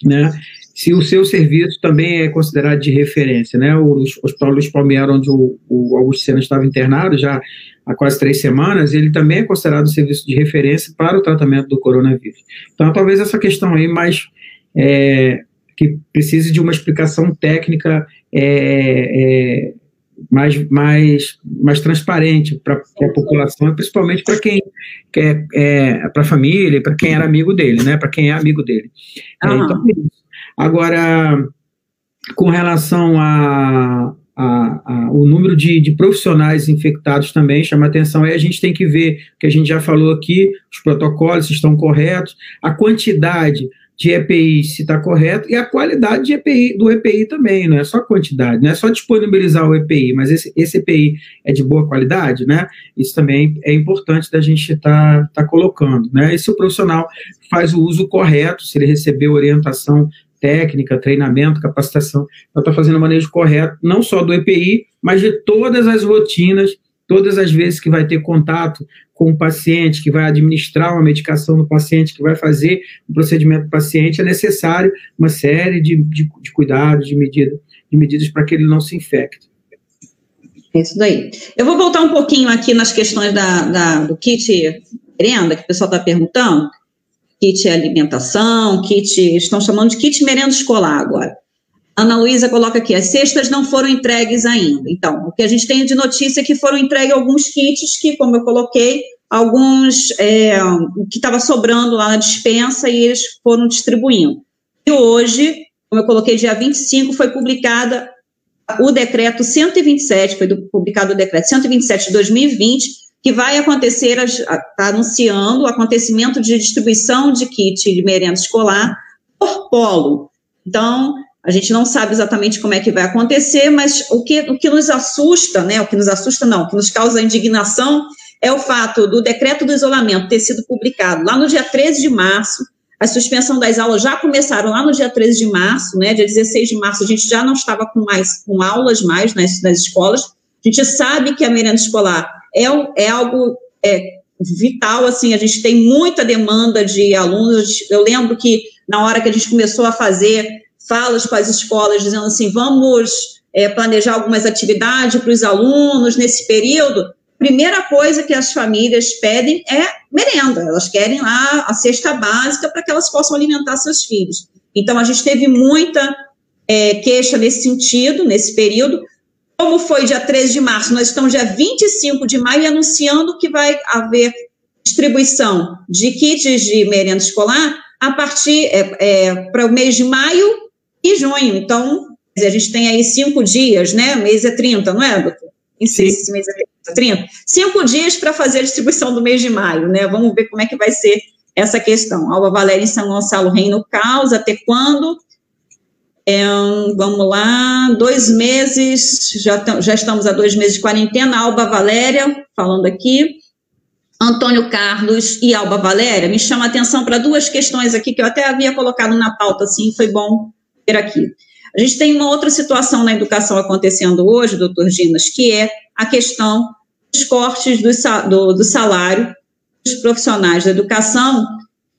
né? Se o seu serviço também é considerado de referência, né? O Hospital Luiz Palmeira, onde o, o Augusto Sena estava internado já há quase três semanas, ele também é considerado um serviço de referência para o tratamento do coronavírus. Então, talvez essa questão aí mais é, que precise de uma explicação técnica é, é, mais, mais, mais transparente para a população, e principalmente para quem quer, é, para a família, para quem era amigo dele, né? Para quem é amigo dele. Uhum. então, agora, com relação a, a, a, o número de, de, profissionais infectados também chama atenção. Aí a gente tem que ver, que a gente já falou aqui, os protocolos estão corretos, a quantidade de EPI se está correto e a qualidade de EPI, do EPI também, não é só quantidade, não é só disponibilizar o EPI, mas esse, esse EPI é de boa qualidade, né? Isso também é importante da gente estar tá, tá colocando, né? E se o profissional faz o uso correto, se ele recebeu orientação técnica, treinamento, capacitação, para estar tá fazendo o manejo correto, não só do EPI, mas de todas as rotinas todas as vezes que vai ter contato com o paciente, que vai administrar uma medicação no paciente, que vai fazer o um procedimento do paciente, é necessário uma série de, de, de cuidados, de, medida, de medidas para que ele não se infecte. É isso daí. Eu vou voltar um pouquinho aqui nas questões da, da do kit merenda, que o pessoal está perguntando. Kit alimentação, kit. Estão chamando de kit merenda escolar agora. Ana Luísa coloca aqui, as cestas não foram entregues ainda. Então, o que a gente tem de notícia é que foram entregues alguns kits que, como eu coloquei, alguns é, que estava sobrando lá na dispensa e eles foram distribuindo. E hoje, como eu coloquei, dia 25, foi publicada o decreto 127, foi publicado o decreto 127 de 2020, que vai acontecer, está anunciando o acontecimento de distribuição de kit de merenda escolar por polo. Então, a gente não sabe exatamente como é que vai acontecer, mas o que, o que nos assusta, né? O que nos assusta, não, o que nos causa indignação é o fato do decreto do isolamento ter sido publicado lá no dia 13 de março. A suspensão das aulas já começaram lá no dia 13 de março, né? Dia 16 de março a gente já não estava com mais com aulas mais nas, nas escolas. A gente sabe que a merenda escolar é, é algo é, vital, assim, a gente tem muita demanda de alunos. Eu lembro que na hora que a gente começou a fazer falas com as escolas dizendo assim, vamos é, planejar algumas atividades para os alunos nesse período, primeira coisa que as famílias pedem é merenda. Elas querem lá a cesta básica para que elas possam alimentar seus filhos. Então, a gente teve muita é, queixa nesse sentido, nesse período. Como foi dia 13 de março, nós estamos dia 25 de maio anunciando que vai haver distribuição de kits de merenda escolar a partir é, é, para o mês de maio e junho. Então, a gente tem aí cinco dias, né? O mês é 30, não é, doutor? Em si, esse mês é 30. Cinco dias para fazer a distribuição do mês de maio, né? Vamos ver como é que vai ser essa questão. Alba Valéria em São Gonçalo, Reino Caos, até quando? É, vamos lá, dois meses, já, já estamos a dois meses de quarentena. Alba Valéria, falando aqui. Antônio Carlos e Alba Valéria, me chama a atenção para duas questões aqui que eu até havia colocado na pauta, assim, foi bom ter aqui. A gente tem uma outra situação na educação acontecendo hoje, doutor Ginas, que é a questão dos cortes do, do, do salário dos profissionais da educação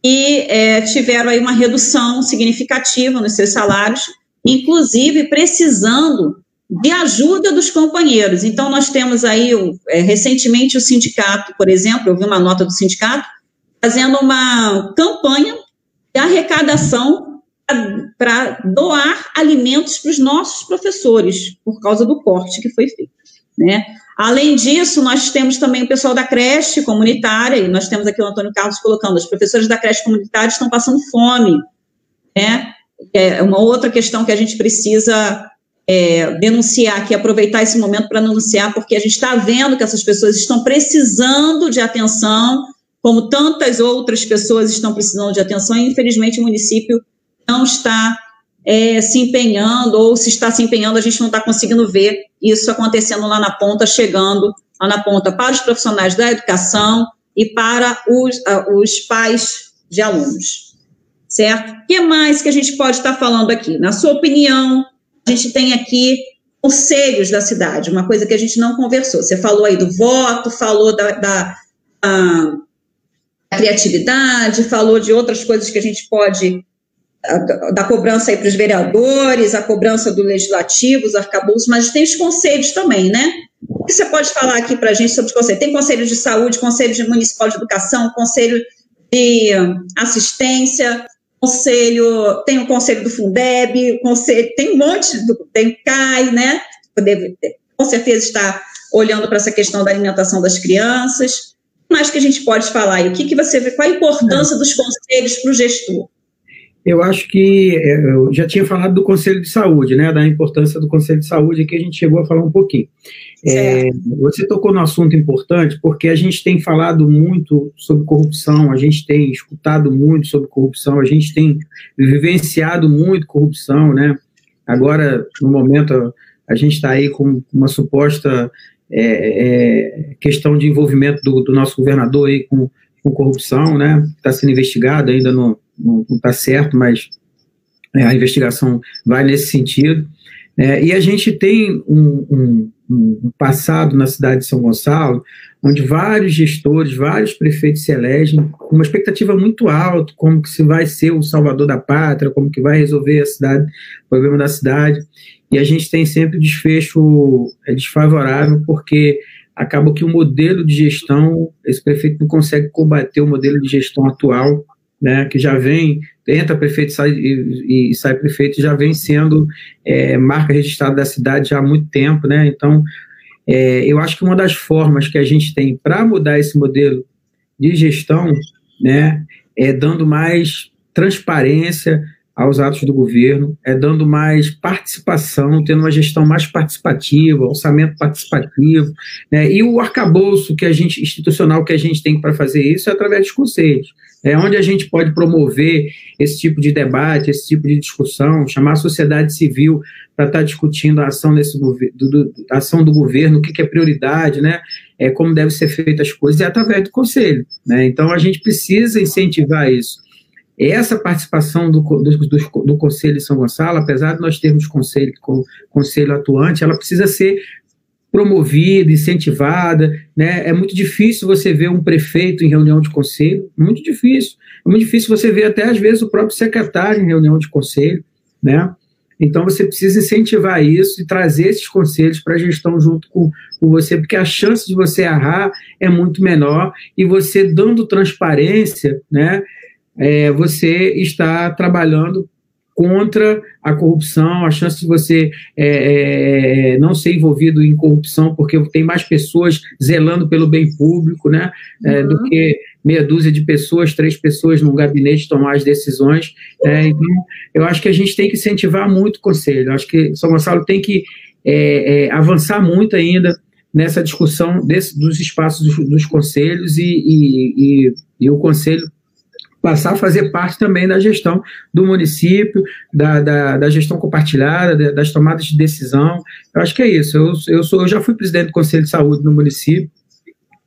que é, tiveram aí uma redução significativa nos seus salários, inclusive precisando de ajuda dos companheiros. Então, nós temos aí, é, recentemente, o sindicato, por exemplo, eu vi uma nota do sindicato, fazendo uma campanha de arrecadação para doar alimentos para os nossos professores, por causa do corte que foi feito. Né? Além disso, nós temos também o pessoal da creche comunitária, e nós temos aqui o Antônio Carlos colocando, os professores da creche comunitária estão passando fome. Né? É uma outra questão que a gente precisa é, denunciar aqui, aproveitar esse momento para denunciar, porque a gente está vendo que essas pessoas estão precisando de atenção, como tantas outras pessoas estão precisando de atenção, e infelizmente o município não está é, se empenhando, ou se está se empenhando, a gente não está conseguindo ver isso acontecendo lá na ponta, chegando lá na ponta para os profissionais da educação, e para os, uh, os pais de alunos. Certo? O que mais que a gente pode estar falando aqui? Na sua opinião, a gente tem aqui conselhos da cidade, uma coisa que a gente não conversou. Você falou aí do voto, falou da, da criatividade, falou de outras coisas que a gente pode da cobrança aí para os vereadores, a cobrança do legislativo, os arcabouços, mas tem os conselhos também, né? O que você pode falar aqui para a gente sobre os conselhos? Tem conselho de saúde, conselho de municipal de educação, conselho de assistência, conselho, tem o conselho do Fundeb, conselho, tem um monte, do, tem o CAI, né? Deve, com certeza está olhando para essa questão da alimentação das crianças. O que mais que a gente pode falar? E o que, que você vê? Qual a importância dos conselhos para o gestor? Eu acho que é, eu já tinha falado do Conselho de Saúde, né, da importância do Conselho de Saúde, aqui a gente chegou a falar um pouquinho. É, você tocou no assunto importante, porque a gente tem falado muito sobre corrupção, a gente tem escutado muito sobre corrupção, a gente tem vivenciado muito corrupção, né? Agora, no momento, a gente está aí com uma suposta é, é, questão de envolvimento do, do, nosso governador aí com, com corrupção, né? Está sendo investigado, ainda não está certo, mas é, a investigação vai nesse sentido. É, e a gente tem um, um, um, passado na cidade de São Gonçalo, onde vários gestores, vários prefeitos se elegem com uma expectativa muito alta, como que se vai ser o salvador da pátria, como que vai resolver a cidade, o problema da cidade. E a gente tem sempre desfecho é, desfavorável, porque acaba que o modelo de gestão, esse prefeito não consegue combater o modelo de gestão atual, né, que já vem, entra prefeito sai, e, e, sai prefeito, já vem sendo é, marca registrada da cidade já há muito tempo, né, então é, eu acho que uma das formas que a gente tem para mudar esse modelo de gestão, né, é dando mais transparência aos atos do governo, é dando mais participação, tendo uma gestão mais participativa, orçamento participativo, né, e o arcabouço que a gente institucional que a gente tem para fazer isso é através dos conselhos é onde a gente pode promover esse tipo de debate, esse tipo de discussão, chamar a sociedade civil para estar discutindo a ação, desse, do, do, ação do governo, o que, que, é prioridade, né? É, como devem ser feitas as coisas, é através do conselho. Né? Então, a gente precisa incentivar isso. Essa participação do, do, do, do Conselho de São Gonçalo, apesar de nós termos conselho, conselho atuante, ela precisa ser promovida, incentivada, né? É muito difícil você ver um prefeito em reunião de conselho, muito difícil. É muito difícil você ver até às vezes o próprio secretário em reunião de conselho, né? Então você precisa incentivar isso e trazer esses conselhos para a gestão junto com, com você, porque a chance de você errar é muito menor e você dando transparência, né? É, você está trabalhando contra a corrupção, a chance de você é, é, não ser envolvido em corrupção, porque tem mais pessoas zelando pelo bem público, né, é, uhum. do que meia dúzia de pessoas, três pessoas no gabinete tomar as decisões. Né, então, eu acho que a gente tem que incentivar muito o conselho. Eu acho que São Gonçalo tem que é, é, avançar muito ainda nessa discussão desse, dos espaços dos, dos conselhos e, e, e, e o conselho passar a fazer parte também da gestão do município, da, da, da gestão compartilhada, das tomadas de decisão. Eu acho que é isso. Eu, eu, sou, eu já fui presidente do Conselho de Saúde no município.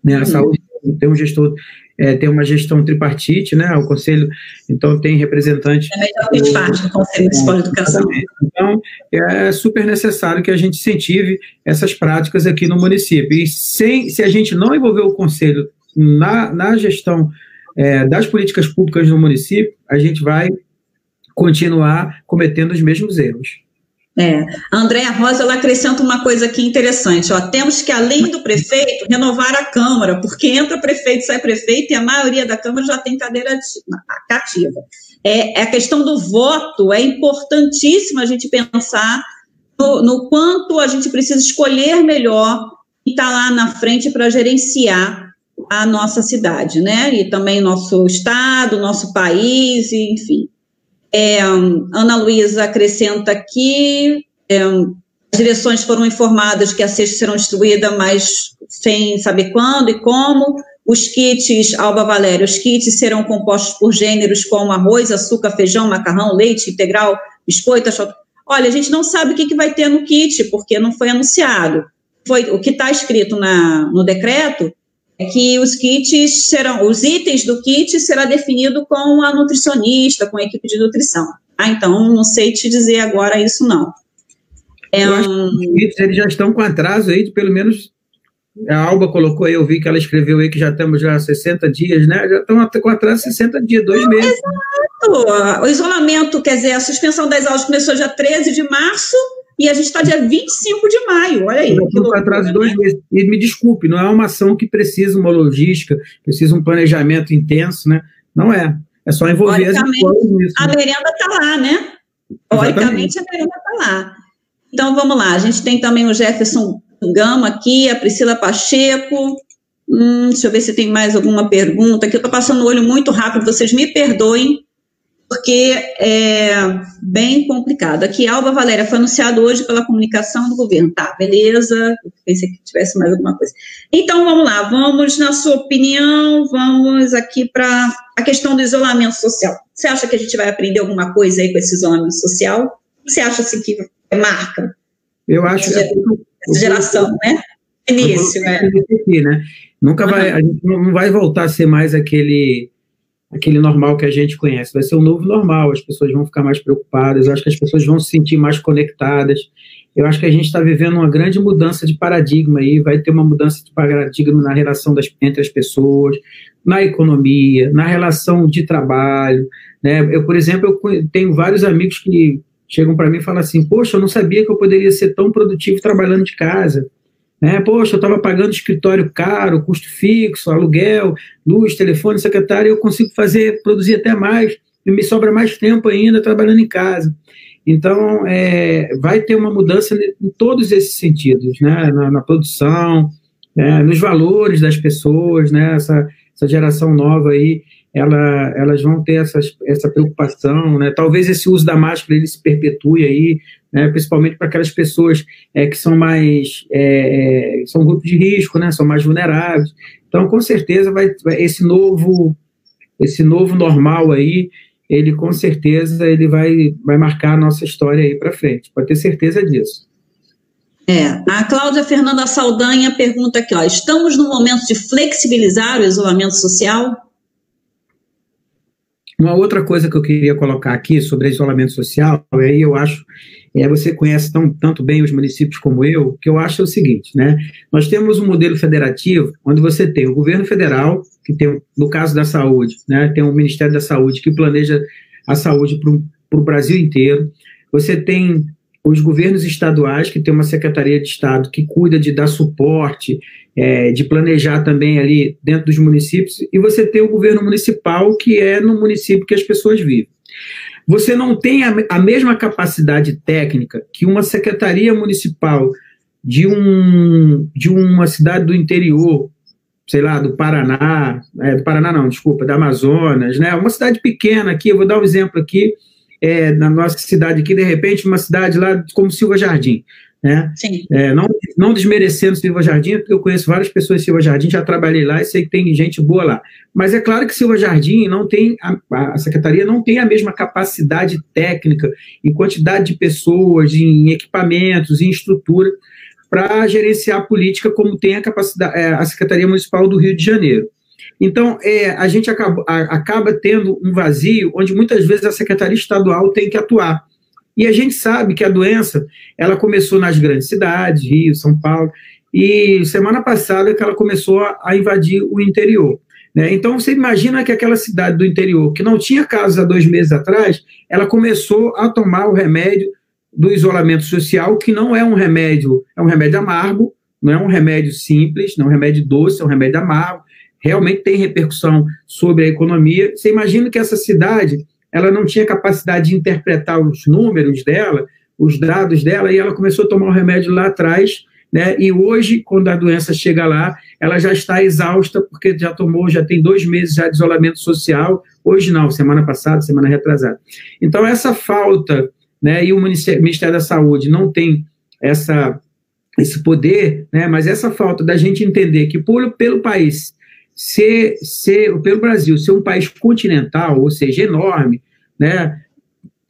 Né? A uhum. saúde tem um gestor, é, tem uma gestão tripartite, né? O conselho, então tem representante. Também já fez parte do Conselho Municipal de Educação. Então, é super necessário que a gente incentive essas práticas aqui no município. E sem, se a gente não envolver o conselho na, na gestão é, das políticas públicas no município, a gente vai continuar cometendo os mesmos erros. É. A Andréa Rosa ela acrescenta uma coisa aqui interessante. Ó, temos que, além do prefeito, renovar a Câmara, porque entra prefeito, sai prefeito, e a maioria da Câmara já tem cadeira cativa. É, é, a questão do voto é importantíssimo a gente pensar no, no quanto a gente precisa escolher melhor e estar tá lá na frente para gerenciar a nossa cidade, né? E também nosso estado, nosso país, enfim. É, Ana Luísa acrescenta aqui: é, as direções foram informadas que a cesta serão distribuídas, mas sem saber quando e como. Os kits, Alba Valéria, os kits serão compostos por gêneros como arroz, açúcar, feijão, macarrão, leite integral, biscoito, achot... Olha, a gente não sabe o que, que vai ter no kit, porque não foi anunciado. Foi, o que está escrito na, no decreto é que os kits serão, os itens do kit será definido com a nutricionista, com a equipe de nutrição. Ah, então não sei te dizer agora isso não. É eu acho que os kits eles já estão com atraso aí de pelo menos a Alba colocou aí, eu vi que ela escreveu aí que já estamos já 60 dias, né? Já estão com atraso 60 dias, dois meses. Exato. O isolamento, quer dizer, a suspensão das aulas começou dia 13 de março e a gente está dia 25 de maio, olha aí. Com atraso de dois meses. E me desculpe, não é uma ação que precisa uma logística, precisa um planejamento intenso, né? Não é. É só envolver as nisso. A né? merenda está lá, né? Teoricamente, a merenda está lá. Então, vamos lá. A gente tem também o Jefferson Gama aqui, a Priscila Pacheco. Hum, deixa eu ver se tem mais alguma pergunta. Aqui eu estou passando o olho muito rápido, vocês me perdoem, porque é bem complicado. Aqui, Alba Valéria, foi anunciado hoje pela comunicação do governo. Tá, beleza. Eu pensei que tivesse mais alguma coisa. Então, vamos lá, vamos, na sua opinião, vamos aqui para a questão do isolamento social. Você acha que a gente vai aprender alguma coisa aí com esse isolamento social? Você acha assim que marca? Eu acho que essa geração, né? Início, é. Aqui, né? Nunca vai, a gente não vai voltar a ser mais aquele aquele normal que a gente conhece, vai ser um novo normal, as pessoas vão ficar mais preocupadas, acho que as pessoas vão se sentir mais conectadas, eu acho que a gente está vivendo uma grande mudança de paradigma aí, vai ter uma mudança de paradigma na relação das, entre as pessoas, na economia, na relação de trabalho, né, eu, por exemplo, eu tenho vários amigos que chegam para mim e falam assim: Poxa, eu não sabia que eu poderia ser tão produtivo trabalhando de casa. Né? Poxa, eu estava pagando escritório caro, custo fixo, aluguel, luz, telefone, secretário, eu consigo fazer, produzir até mais, e me sobra mais tempo ainda trabalhando em casa. Então, é, vai ter uma mudança em todos esses sentidos, né? na, na produção, né? nos valores das pessoas, né? essa, essa geração nova aí ela, elas vão ter essas, essa preocupação, né? Talvez esse uso da máscara ele se perpetue aí, né? Principalmente para aquelas pessoas é, que são mais é, é, são grupos de risco, né? São mais vulneráveis. Então, com certeza vai, vai esse novo esse novo normal aí, ele com certeza ele vai vai marcar a nossa história aí para frente. Pode ter certeza disso. É, a Cláudia Fernanda Saldanha pergunta aqui, ó, estamos no momento de flexibilizar o isolamento social? Uma outra coisa que eu queria colocar aqui sobre isolamento social, aí eu acho, é, você conhece tão, tanto bem os municípios como eu, que eu acho o seguinte, né? Nós temos um modelo federativo onde você tem o governo federal, que tem, no caso da saúde, né, tem o Ministério da Saúde que planeja a saúde para o Brasil inteiro. Você tem os governos estaduais, que tem uma Secretaria de Estado que cuida de dar suporte, é, de planejar também ali dentro dos municípios, e você tem o governo municipal, que é no município que as pessoas vivem. Você não tem a, a mesma capacidade técnica que uma secretaria municipal de, um, de uma cidade do interior, sei lá, do Paraná, é, do Paraná não, desculpa, da Amazonas, né? Uma cidade pequena aqui, eu vou dar um exemplo aqui, é, na nossa cidade aqui, de repente, uma cidade lá como Silva Jardim. Né? É, não, não desmerecendo Silva Jardim, porque eu conheço várias pessoas em Silva Jardim, já trabalhei lá e sei que tem gente boa lá. Mas é claro que Silva Jardim não tem, a, a secretaria não tem a mesma capacidade técnica e quantidade de pessoas, em equipamentos, em estrutura para gerenciar a política como tem a capacidade é, a Secretaria Municipal do Rio de Janeiro. Então, é, a gente acaba, a, acaba tendo um vazio onde muitas vezes a Secretaria Estadual tem que atuar. E a gente sabe que a doença ela começou nas grandes cidades, Rio, São Paulo, e semana passada que ela começou a invadir o interior. Né? Então, você imagina que aquela cidade do interior, que não tinha casos há dois meses atrás, ela começou a tomar o remédio do isolamento social, que não é um remédio, é um remédio amargo, não é um remédio simples, não é um remédio doce, é um remédio amargo, realmente tem repercussão sobre a economia. Você imagina que essa cidade ela não tinha capacidade de interpretar os números dela, os dados dela, e ela começou a tomar o remédio lá atrás, né? E hoje, quando a doença chega lá, ela já está exausta, porque já tomou, já tem dois meses já de isolamento social. Hoje não, semana passada, semana retrasada. Então, essa falta, né? E o Ministério da Saúde não tem essa esse poder, né? Mas essa falta da gente entender que por, pelo país ser, ser, pelo Brasil ser um país continental, ou seja, enorme, né?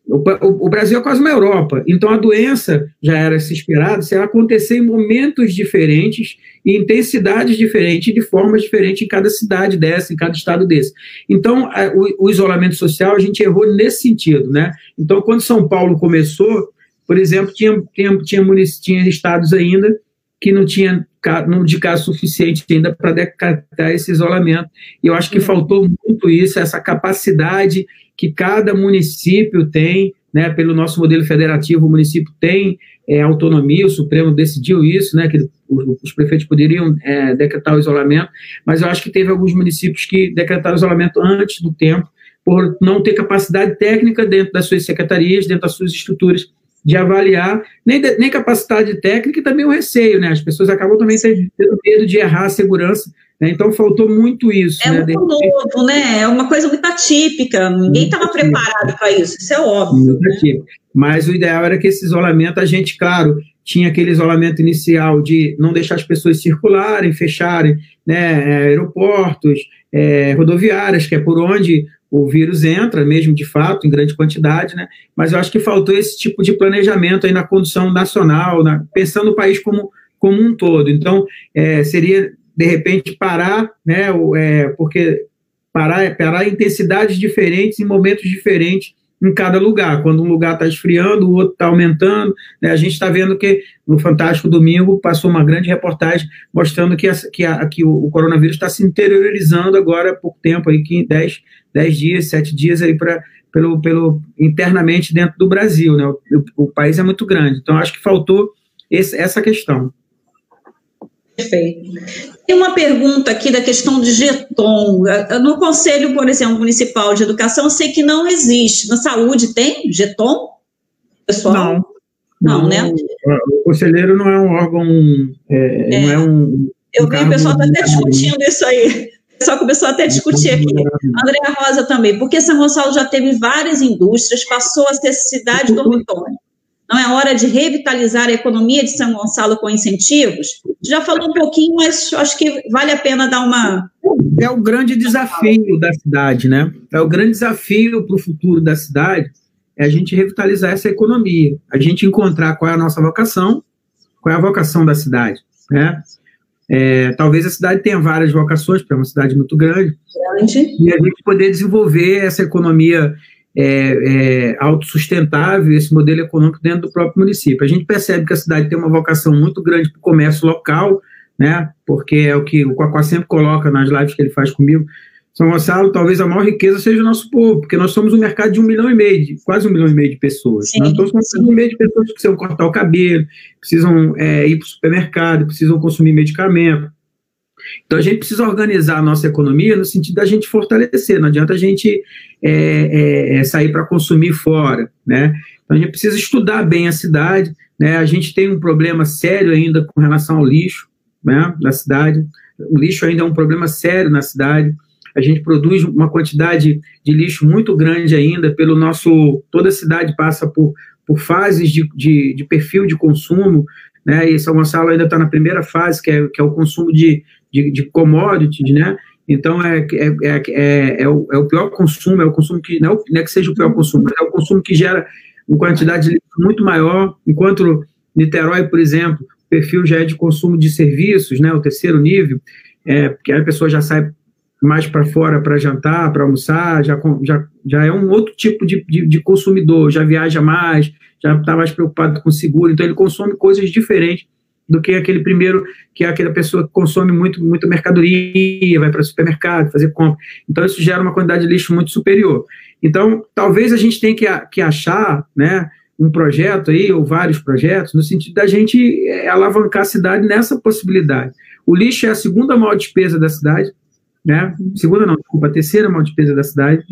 o, o, Brasil é quase uma Europa, então a doença já era se esperada se ela acontecer em momentos diferentes, em intensidades diferentes, de formas diferentes em cada cidade dessa, em cada estado desse. Então, a, o, o, isolamento social a gente errou nesse sentido, né? Então, quando São Paulo começou, por exemplo, tinha, tinha, tinha, tinha estados ainda que não tinha não de caso suficiente ainda para decretar esse isolamento. E eu acho que uhum. faltou muito isso, essa capacidade que cada município tem, né, pelo nosso modelo federativo, o município tem é, autonomia, o Supremo decidiu isso, né, que os prefeitos poderiam é, decretar o isolamento, mas eu acho que teve alguns municípios que decretaram o isolamento antes do tempo, por não ter capacidade técnica dentro das suas secretarias, dentro das suas estruturas de avaliar, nem, de, nem capacidade técnica e também o receio, né? As pessoas acabam também tendo medo de errar a segurança né? Então faltou muito isso. É né? muito novo, né? É uma coisa muito atípica. Ninguém estava preparado para isso, isso é óbvio. Né? Mas o ideal era que esse isolamento, a gente, claro, tinha aquele isolamento inicial de não deixar as pessoas circularem, fecharem né, é, aeroportos, é, rodoviárias, que é por onde o vírus entra, mesmo de fato, em grande quantidade, né? Mas eu acho que faltou esse tipo de planejamento aí na condução nacional, na, pensando o país como, como um todo. Então, é, seria de repente parar, né, é, porque parar, parar intensidades diferentes em momentos diferentes em cada lugar. Quando um lugar está esfriando, o outro está aumentando. Né? A gente está vendo que no Fantástico Domingo passou uma grande reportagem mostrando que, a, que, a, que o, o, coronavírus está se interiorizando agora pouco tempo, aí, 10, 10 dias, 7 dias aí para pelo, pelo internamente dentro do Brasil. Né? O, o, o país é muito grande. Então, acho que faltou esse, essa questão. Perfeito. Tem uma pergunta aqui da questão de jeton. No Conselho, por exemplo, Municipal de Educação, eu sei que não existe. Na saúde tem jeton? Pessoal? Não. Não, não né? O conselheiro não é um órgão. É, é. Não é um. Eu um vi o pessoal está até discutindo isso aí. Pessoal começou até a discutir aqui. André Rosa também, porque São Gonçalo já teve várias indústrias, passou a ser cidade dormitório. Não é hora de revitalizar a economia de São Gonçalo com incentivos? Já falou um pouquinho, mas acho que vale a pena dar uma. É o grande desafio da cidade, né? É o grande desafio para o futuro da cidade é a gente revitalizar essa economia, a gente encontrar qual é a nossa vocação, qual é a vocação da cidade, né? É, talvez a cidade tenha várias vocações, porque é uma cidade muito grande, grande. e a gente poder desenvolver essa economia é, é, autossustentável, esse modelo econômico dentro do próprio município. A gente percebe que a cidade tem uma vocação muito grande para o comércio local, né, porque é o que o Quacá sempre coloca nas lives que ele faz comigo. São Gonçalo, talvez a maior riqueza seja o nosso povo, porque nós somos um mercado de um milhão e meio, de, quase um milhão e meio de pessoas. Sim, né? Então, somos um milhão e meio de pessoas que precisam cortar o cabelo, precisam é, ir para o supermercado, precisam consumir medicamento, então a gente precisa organizar a nossa economia no sentido da gente fortalecer, não adianta a gente é, é, é sair para consumir fora, né? Então a gente precisa estudar bem a cidade, né? A gente tem um problema sério ainda com relação ao lixo, né? Na cidade, o lixo ainda é um problema sério na cidade. A gente produz uma quantidade de lixo muito grande ainda pelo nosso. Toda cidade passa por, por fases de, de, de perfil de consumo, né? E São Gonçalo ainda está na primeira fase, que é, que é o consumo de, de, de commodities, né? Então, é, é, é, é, é, o, é o pior consumo, é o consumo que, não, não é que seja o pior consumo, mas é o consumo que gera uma quantidade de lixo muito maior, enquanto Niterói, por exemplo, o perfil já é de consumo de serviços, né, o terceiro nível, é, porque a pessoa já sai mais para fora para jantar, para almoçar, já, já, já é um outro tipo de, de, de consumidor, já viaja mais, já está mais preocupado com seguro, então ele consome coisas diferentes do que aquele primeiro, que é aquela pessoa que consome muito, muita mercadoria, vai para o supermercado, fazer compra. Então, isso gera uma quantidade de lixo muito superior. Então, talvez a gente tenha que, que achar né, um projeto aí, ou vários projetos, no sentido da gente é, alavancar a cidade nessa possibilidade. O lixo é a segunda maior despesa da cidade, né? Segunda não, desculpa, a terceira maior despesa da cidade.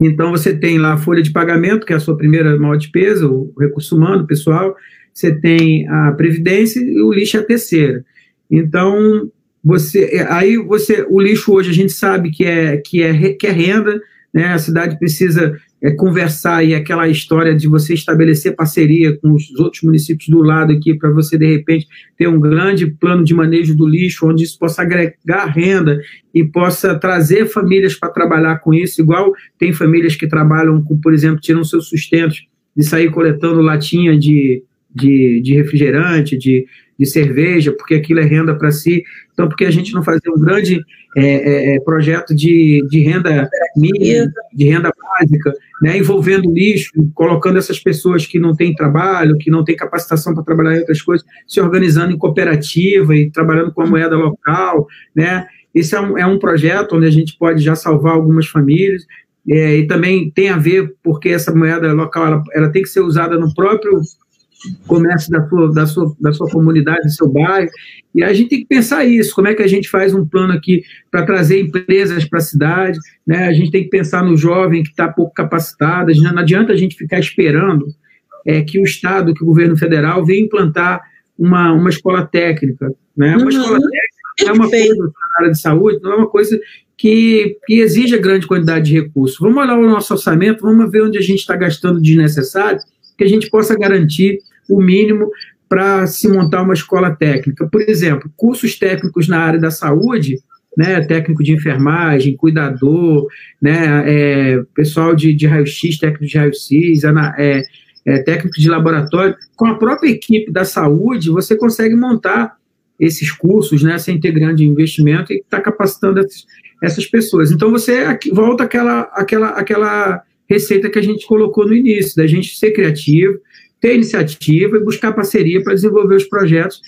Então, você tem lá a folha de pagamento, que é a sua primeira maior despesa, o recurso humano, pessoal, você tem a previdência e o lixo é a terceira. Então, você aí você o lixo hoje a gente sabe que é que é que é renda, né? A cidade precisa é, conversar e aquela história de você estabelecer parceria com os outros municípios do lado aqui para você de repente ter um grande plano de manejo do lixo onde isso possa agregar renda e possa trazer famílias para trabalhar com isso igual tem famílias que trabalham com por exemplo tiram seus sustentos de sair coletando latinha de, de, de refrigerante de de cerveja, porque aquilo é renda para si. Então, porque a gente não fazer um grande é, é, é, projeto de, de renda mínima, de renda básica, né, envolvendo lixo, colocando essas pessoas que não têm trabalho, que não têm capacitação para trabalhar em outras coisas, se organizando em cooperativa e trabalhando com a moeda local, né? Esse é um, é um projeto onde a gente pode já salvar algumas famílias, é, e também tem a ver porque essa moeda local ela, ela tem que ser usada no próprio comércio da sua, da, sua, da sua comunidade, do seu bairro. E a gente tem que pensar isso, como é que a gente faz um plano aqui para trazer empresas para a cidade, né? a gente tem que pensar no jovem que está pouco capacitado, não adianta a gente ficar esperando é, que o Estado, que o governo federal venha implantar uma, uma escola técnica. Né? Uma uhum. escola técnica não é uma coisa na área de saúde, não é uma coisa que, que exija grande quantidade de recursos. Vamos olhar o nosso orçamento, vamos ver onde a gente está gastando desnecessário, que a gente possa garantir o mínimo para se montar uma escola técnica. Por exemplo, cursos técnicos na área da saúde, né, técnico de enfermagem, cuidador, né, é, pessoal de, de raio-x, técnico de raio-x, é, é, técnico de laboratório, com a própria equipe da saúde, você consegue montar esses cursos, né, sem ter grande investimento e está capacitando essas, essas, pessoas. Então você volta àquela, àquela, àquela receita que a gente colocou no início, da gente ser criativo, ter iniciativa e buscar parceria para desenvolver os projetos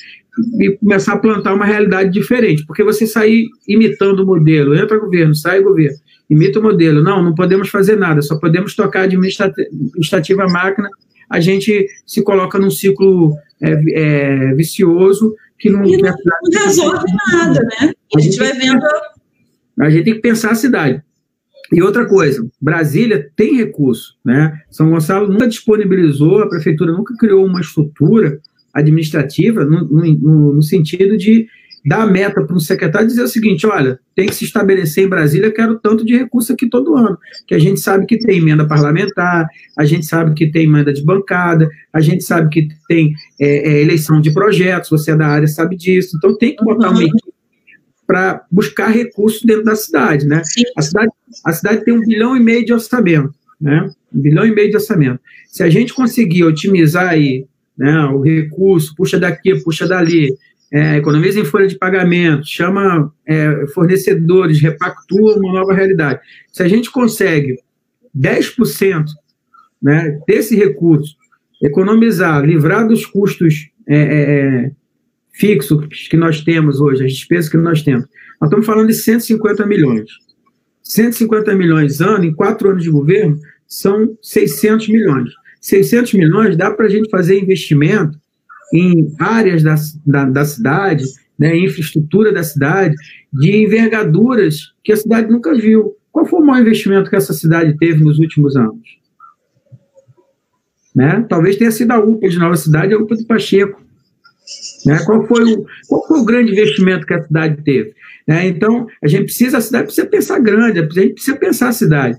e começar a plantar uma realidade diferente. Porque você sair imitando o modelo, entra governo, sai governo, imita o modelo, não, não podemos fazer nada, só podemos tocar administrativa máquina, a gente se coloca num ciclo é, é, vicioso que não, e não, não resolve nada, né? A gente vai vendo. A gente tem que pensar a cidade. E outra coisa, Brasília tem recurso, né? São Gonçalo nunca disponibilizou, a prefeitura nunca criou uma estrutura administrativa no, no, no sentido de dar a meta para um secretário e dizer o seguinte: olha, tem que se estabelecer em Brasília, quero tanto de recurso aqui todo ano. Que a gente sabe que tem emenda parlamentar, a gente sabe que tem emenda de bancada, a gente sabe que tem é, é, eleição de projetos, você é da área, sabe disso. Então tem que botar uma equipe para buscar recursos dentro da cidade, né? A cidade, a cidade tem um bilhão e meio de orçamento, né? Um bilhão e meio de orçamento. Se a gente conseguir otimizar aí, né, o recurso, puxa daqui, puxa dali, é, economiza em folha de pagamento, chama é, fornecedores, repactua uma nova realidade. Se a gente consegue 10% né, desse recurso, economizar, livrar dos custos é, é, é fixo que nós temos hoje, as despesas que nós temos, nós estamos falando de 150 milhões. 150 milhões ano, em quatro anos de governo, são 600 milhões. 600 milhões dá para a gente fazer investimento em áreas da, da, da cidade, né, infraestrutura da cidade, de envergaduras que a cidade nunca viu. Qual foi o maior investimento que essa cidade teve nos últimos anos? Né? Talvez tenha sido a UPA de Nova Cidade, a UPA do Pacheco. Né? Qual, foi o, qual foi o grande investimento que a cidade teve? Né? Então, a gente precisa, a cidade precisa pensar grande, a gente precisa pensar a cidade.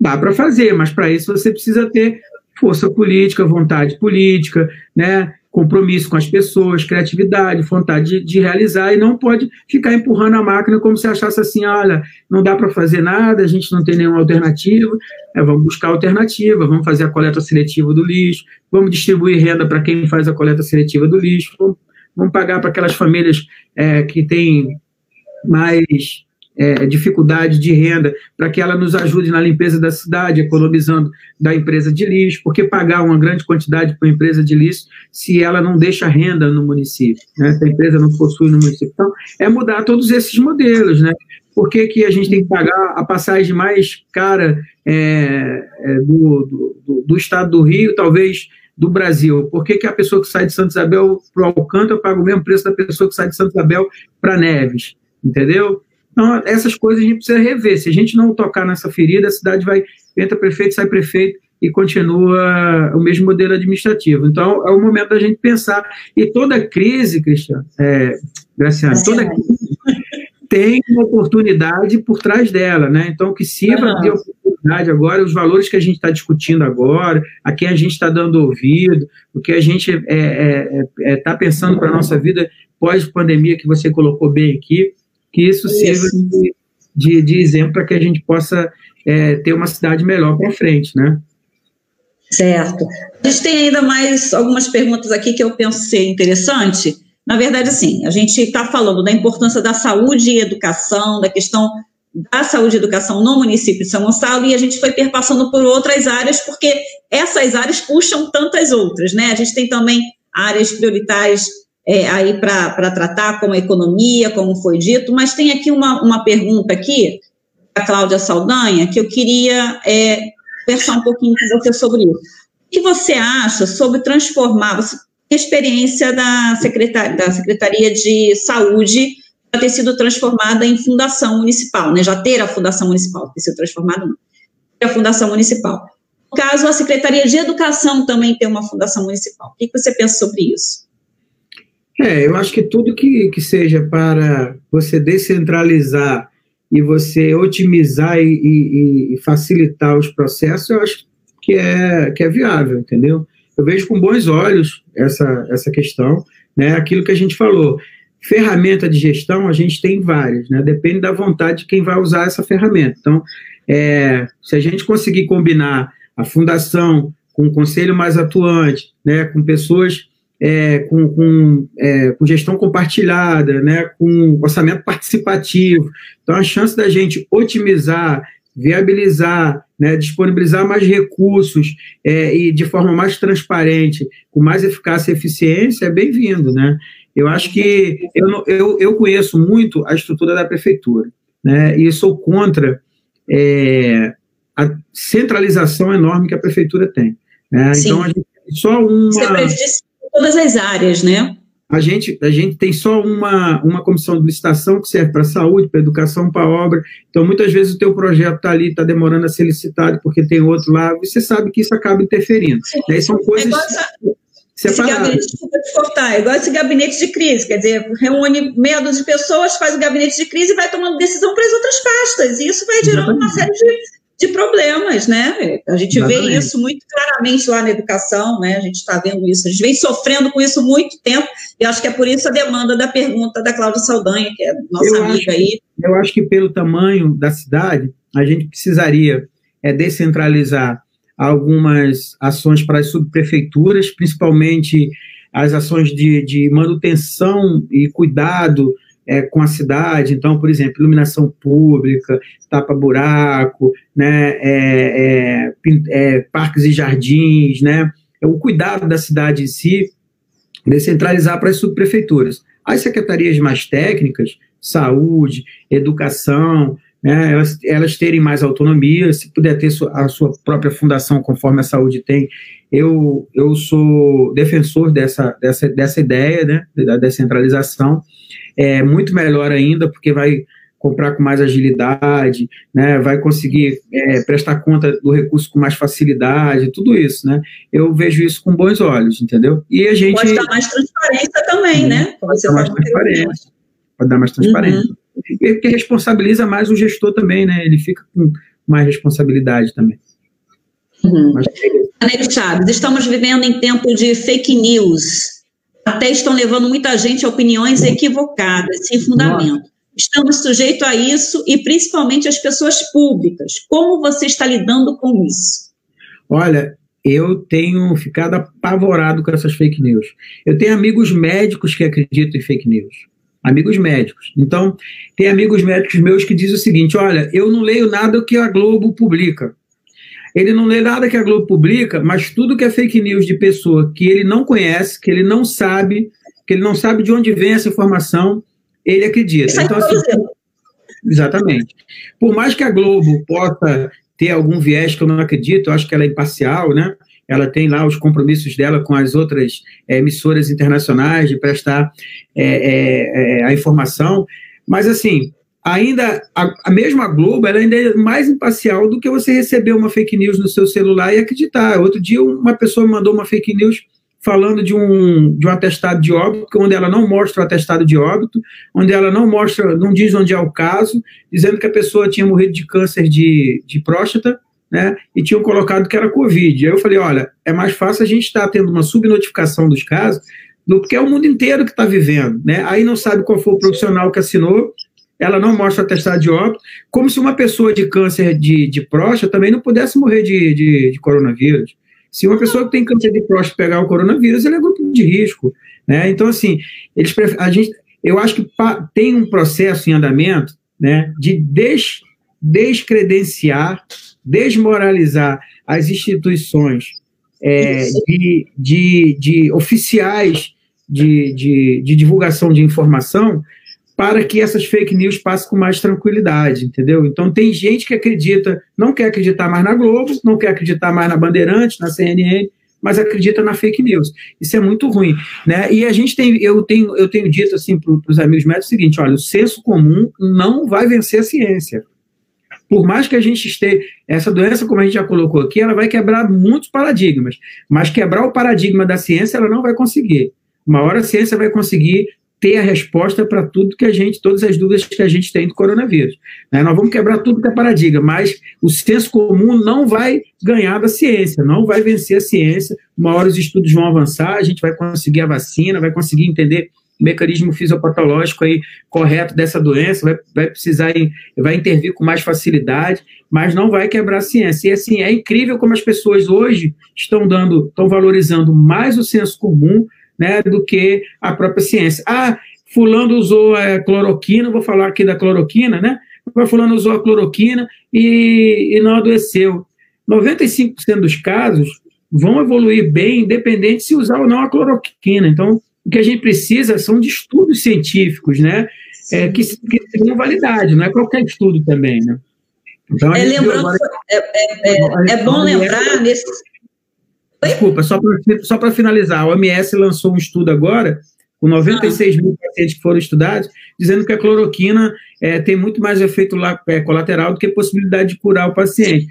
Dá para fazer, mas para isso você precisa ter força política, vontade política, né? Compromisso com as pessoas, criatividade, vontade de, de, realizar, e não pode ficar empurrando a máquina como se achasse assim, olha, não dá para fazer nada, a gente não tem nenhuma alternativa, é, vamos buscar alternativa, vamos fazer a coleta seletiva do lixo, vamos distribuir renda para quem faz a coleta seletiva do lixo, vamos, vamos pagar para aquelas famílias é, que têm mais é, dificuldade de renda, para que ela nos ajude na limpeza da cidade, economizando da empresa de lixo, porque pagar uma grande quantidade para uma empresa de lixo se ela não deixa renda no município, né? se a empresa não possui no município. Então, é mudar todos esses modelos, né? Por que, que a gente tem que pagar a passagem mais cara é, é, do, do, do estado do Rio, talvez do Brasil. Por que, que a pessoa que sai de Santa Isabel para o Alcântara paga o mesmo preço da pessoa que sai de Santa Isabel para Neves? Entendeu? Então, essas coisas a gente precisa rever. Se a gente não tocar nessa ferida, a cidade vai, entra prefeito, sai prefeito e continua o mesmo modelo administrativo. Então, é o momento da gente pensar. E toda crise, Cristiano, é, Graciano, toda crise tem uma oportunidade por trás dela, né? Então, que sirva uhum. de sociedade agora, os valores que a gente está discutindo agora, a quem a gente está dando ouvido, o que a gente está é, é, é, tá pensando para a nossa vida pós-pandemia, que você colocou bem aqui, que isso sirva de, de, de exemplo para que a gente possa é, ter uma cidade melhor para frente, né? Certo. A gente tem ainda mais algumas perguntas aqui que eu penso ser interessante. Na verdade, assim, a gente está falando da importância da saúde e educação, da questão da saúde e educação no município de São Gonçalo, e a gente foi perpassando por outras áreas, porque essas áreas puxam tantas outras, né? A gente tem também áreas prioritárias é, aí para tratar, como a economia, como foi dito, mas tem aqui uma, uma pergunta aqui, da Cláudia Saldanha, que eu queria é, conversar um pouquinho com você sobre isso. O que você acha sobre transformar, você tem experiência da, secretar, da Secretaria de Saúde já ter sido transformada em fundação municipal, né? já ter a fundação municipal, ter sido transformada a fundação municipal. No caso, a Secretaria de Educação também tem uma fundação municipal. O que você pensa sobre isso? É, eu acho que tudo que, que seja para você descentralizar e você otimizar e, e, e, facilitar os processos, eu acho que é, que é viável, entendeu? Eu vejo com bons olhos essa, essa questão, né? Aquilo que a gente falou. Ferramenta de gestão, a gente tem várias, né? Depende da vontade de quem vai usar essa ferramenta. Então, é, se a gente conseguir combinar a fundação com um conselho mais atuante, né? Com pessoas é, com, com, é, com, gestão compartilhada, né, com orçamento participativo. Então, a chance da gente otimizar, viabilizar, né, disponibilizar mais recursos é, e de forma mais transparente, com mais eficácia e eficiência, é bem-vindo. Né? Eu acho que eu, eu, eu conheço muito a estrutura da prefeitura né, e sou contra é, a centralização enorme que a prefeitura tem. Né? Então, a gente só uma. Você todas as áreas, né? A gente, a gente tem só uma, uma comissão de licitação que serve para saúde, para educação, para obra. Então, muitas vezes o teu projeto está ali, está demorando a ser licitado porque tem outro lá. Você sabe que isso acaba interferindo. Daí são coisas é separadas. Gabinete, desculpa te cortar, é igual esse gabinete de crise, quer dizer, reúne meia dúzia de pessoas, faz o gabinete de crise e vai tomando decisão para as outras pastas. E isso vai gerando uma série de de problemas, né? A gente Exatamente. vê isso muito claramente lá na educação, né? A gente está vendo isso, a gente vem sofrendo com isso muito tempo, e acho que é por isso a demanda da pergunta da Cláudia Saldanha, que é nossa eu amiga acho, aí. Eu acho que pelo tamanho da cidade, a gente precisaria é, descentralizar algumas ações para as subprefeituras, principalmente as ações de, de manutenção e cuidado é, com a cidade, então, por exemplo, iluminação pública, tapa-buraco, né, é, é, é, parques e jardins, né, é o cuidado da cidade em si, descentralizar para as subprefeituras. As secretarias mais técnicas, saúde, educação, né, elas, elas terem mais autonomia, se puder ter a sua própria fundação, conforme a saúde tem, eu, eu sou defensor dessa, dessa, dessa ideia né, da descentralização, é muito melhor ainda, porque vai comprar com mais agilidade, né, vai conseguir é, prestar conta do recurso com mais facilidade, tudo isso, né? Eu vejo isso com bons olhos, entendeu? E a gente pode dar mais transparência também, né? Pode dar mais transparência. Pode dar mais transparência. Uhum. E porque responsabiliza mais o gestor também, né? Ele fica com mais responsabilidade também. Uhum. Mas... Chaves, estamos vivendo em tempo de fake news até estão levando muita gente a opiniões equivocadas, sem fundamento. Nossa. Estamos sujeitos a isso e principalmente as pessoas públicas. Como você está lidando com isso? Olha, eu tenho ficado apavorado com essas fake news. Eu tenho amigos médicos que acreditam em fake news. Amigos médicos. Então, tem amigos médicos meus que dizem o seguinte: olha, eu não leio nada que a Globo publica. Ele não lê nada que a Globo publica, mas tudo que é fake news de pessoa que ele não conhece, que ele não sabe, que ele não sabe de onde vem essa informação, ele acredita. Então, assim, exatamente. Por mais que a Globo possa ter algum viés que eu não acredito, eu acho que ela é imparcial, né? Ela tem lá os compromissos dela com as outras é, emissoras internacionais de prestar é, é, é a informação. Mas, assim, ainda a, a, mesma Globo ela ainda é mais imparcial do que você receber uma fake news no seu celular e acreditar. Outro dia uma pessoa mandou uma fake news falando de um, de um atestado de óbito, onde ela não mostra o atestado de óbito, onde ela não mostra, não diz onde é o caso, dizendo que a pessoa tinha morrido de câncer de, de próstata, né? E tinham colocado que era Covid. Aí eu falei, olha, é mais fácil a gente estar tá tendo uma subnotificação dos casos, do que é o mundo inteiro que está vivendo, né? Aí não sabe qual foi o profissional que assinou, ela não mostra atestado de óbito, como se uma pessoa de câncer de, de próstata também não pudesse morrer de, de, de coronavírus. Se uma pessoa que tem câncer de próstata pegar o coronavírus, ele é grupo de risco, né? Então, assim, eles a gente, eu acho que tem um processo em andamento, né, de des, descredenciar, desmoralizar as instituições é, de, de, de, oficiais de, de, de divulgação de informação para que essas fake news passem com mais tranquilidade, entendeu? Então tem gente que acredita, não quer acreditar mais na Globo, não quer acreditar mais na Bandeirante, na CNN, mas acredita na fake news. Isso é muito ruim, né? E a gente tem, eu tenho, eu tenho dito assim para os amigos médicos o seguinte: olha, o senso comum não vai vencer a ciência. Por mais que a gente esteja, essa doença, como a gente já colocou aqui, ela vai quebrar muitos paradigmas, mas quebrar o paradigma da ciência ela não vai conseguir. Uma hora a ciência vai conseguir ter a resposta para tudo que a gente, todas as dúvidas que a gente tem do coronavírus. Né? Nós vamos quebrar tudo que é paradigma, mas o senso comum não vai ganhar da ciência, não vai vencer a ciência. Uma hora os estudos vão avançar, a gente vai conseguir a vacina, vai conseguir entender o mecanismo fisiopatológico aí correto dessa doença, vai, vai precisar, vai intervir com mais facilidade, mas não vai quebrar a ciência. E assim, é incrível como as pessoas hoje estão dando, estão valorizando mais o senso comum né, do que a própria ciência. Ah, fulano usou a cloroquina, vou falar aqui da cloroquina, né? Fulano usou a cloroquina e, e não adoeceu. 95% dos casos vão evoluir bem, independente se usar ou não a cloroquina. Então, o que a gente precisa são de estudos científicos, né? É, que, que tenham validade, não é qualquer estudo também, né? Então, é, lembrando, agora... é, é, é, é bom lembrar nesse Desculpa, só para só finalizar, a OMS lançou um estudo agora, com 96 mil pacientes que foram estudados, dizendo que a cloroquina é, tem muito mais efeito lá, é, colateral do que possibilidade de curar o paciente.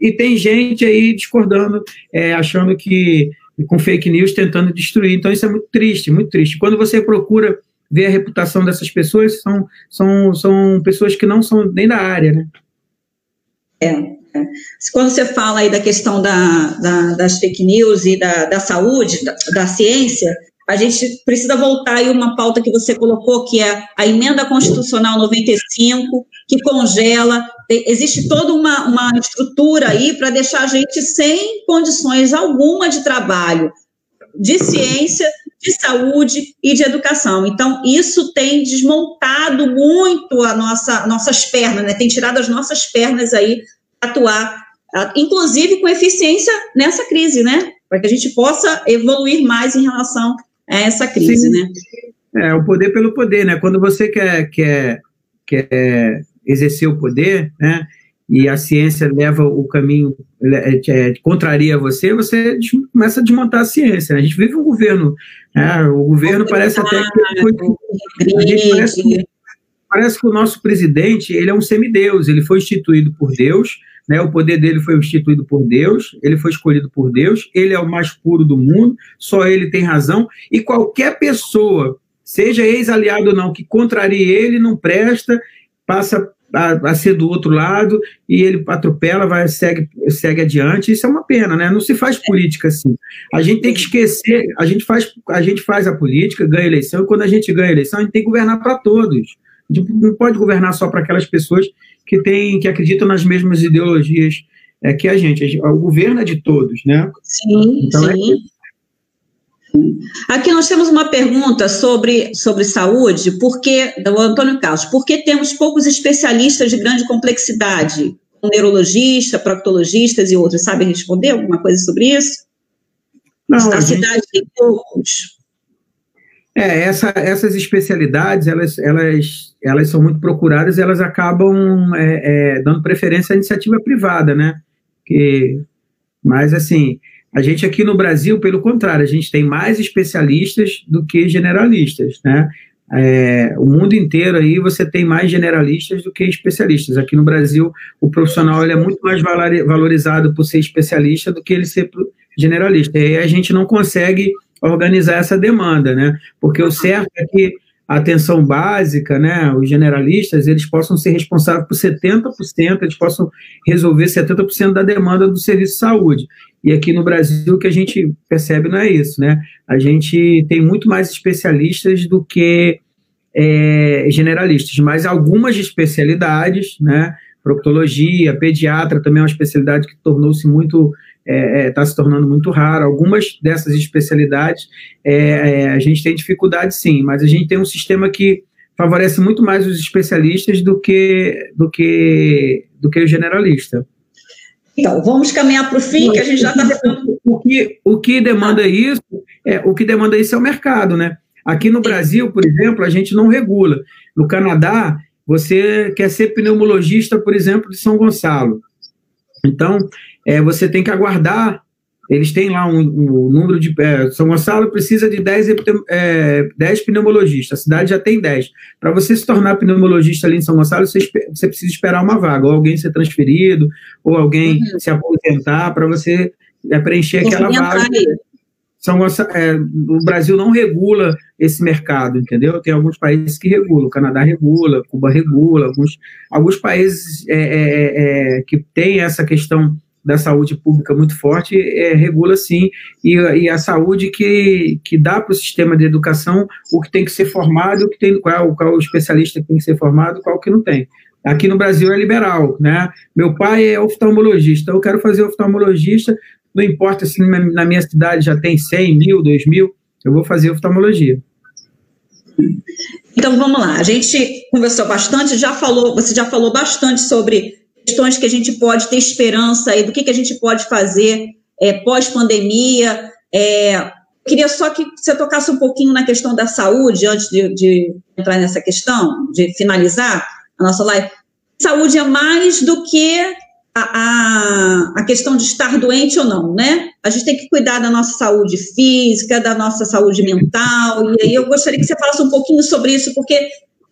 E tem gente aí discordando, é, achando que com fake news tentando destruir. Então, isso é muito triste, muito triste. Quando você procura ver a reputação dessas pessoas, são, são, são pessoas que não são nem da área, né? É. Quando você fala aí da questão da, da, das fake news e da, da saúde, da, da, ciência, a gente precisa voltar aí uma pauta que você colocou, que é a emenda constitucional 95, que congela, existe toda uma, uma estrutura aí para deixar a gente sem condições alguma de trabalho, de ciência, de saúde e de educação. Então, isso tem desmontado muito a nossa, nossas pernas, né? tem tirado as nossas pernas aí atuar, inclusive com eficiência nessa crise, né? Para que a gente possa evoluir mais em relação a essa crise, Sim. né? É, o poder pelo poder, né? Quando você quer, quer, quer exercer o poder, né? E a ciência leva o caminho, é, é, contraria você, você começa a desmontar a ciência. Né? A gente vive um governo, né? o governo parece até que foi, parece, parece que o nosso presidente ele é um semideus, ele foi instituído por Deus, né? O poder dele foi instituído por Deus, ele foi escolhido por Deus, ele é o mais puro do mundo, só ele tem razão, e qualquer pessoa, seja ex-aliado ou não, que contrarie ele, não presta, passa a, a, ser do outro lado e ele atropela, vai segue, segue adiante. Isso é uma pena, né? Não se faz política assim. A gente tem que esquecer, a gente faz a, gente faz a política, ganha a eleição, e quando a gente ganha a eleição, a gente tem que governar para todos. A gente não pode governar só para aquelas pessoas que tem, que acreditam nas mesmas ideologias é, que a gente. O governo é de todos, né? Sim, então, é sim. É... Aqui nós temos uma pergunta sobre, sobre saúde, porque, do Antônio Carlos, por que temos poucos especialistas de grande complexidade? Neurologista, proctologistas e outros, sabem responder alguma coisa sobre isso? Não, a cidade tem poucos. É, essa, essas especialidades, elas, elas, elas são muito procuradas e elas acabam é, é, dando preferência à iniciativa privada, né? Que, mas, assim, a gente aqui no Brasil, pelo contrário, a gente tem mais especialistas do que generalistas, né? É, o mundo inteiro aí você tem mais generalistas do que especialistas. Aqui no Brasil, o profissional ele é muito mais valorizado por ser especialista do que ele ser generalista. E a gente não consegue organizar essa demanda, né? Porque o certo é que a atenção básica, né, os generalistas, eles possam ser responsáveis por 70%, eles possam resolver 70% da demanda do serviço de saúde. E aqui no Brasil o que a gente percebe não é isso, né? A gente tem muito mais especialistas do que é, generalistas, mas algumas especialidades, né? Proctologia, pediatra também é uma especialidade que tornou-se muito está é, é, tá se tornando muito raro. Algumas dessas especialidades é, é, a gente tem dificuldade sim, mas a gente tem um sistema que favorece muito mais os especialistas do que do que do que o generalista. Então, vamos caminhar para o fim, que a gente já está o que o que demanda isso é o que demanda isso é o mercado, né? Aqui no Brasil, por exemplo, a gente não regula. No Canadá, você quer ser pneumologista, por exemplo, de São Gonçalo. Então, é, você tem que aguardar. Eles têm lá um, um número de. É, São Gonçalo precisa de 10, é, 10 pneumologistas, a cidade já tem 10. Para você se tornar pneumologista ali em São Gonçalo, você, você precisa esperar uma vaga, ou alguém ser transferido, ou alguém uhum. se aposentar, para você é, preencher aquela vaga. São, é, o Brasil não regula esse mercado, entendeu? Tem alguns países que regulam, o Canadá regula, Cuba regula, alguns, alguns países é, é, é que têm essa questão da saúde pública muito forte, é, regula sim, e, e, a saúde que, que dá para o sistema de educação o que tem que ser formado, o que tem, qual, qual especialista que tem que ser formado, qual que não tem. Aqui no Brasil é liberal, né? Meu pai é oftalmologista, eu quero fazer oftalmologista, não importa se na minha cidade já tem 100 mil, 2 mil, eu vou fazer oftalmologia. Então vamos lá, a gente conversou bastante, já falou, você já falou bastante sobre questões que a gente pode ter esperança e do que, que a gente pode fazer é, pós-pandemia. É, queria só que você tocasse um pouquinho na questão da saúde, antes de, de, entrar nessa questão, de finalizar a nossa live. Saúde é mais do que a, a, a questão de estar doente ou não, né? A gente tem que cuidar da nossa saúde física, da nossa saúde mental, e aí eu gostaria que você falasse um pouquinho sobre isso, porque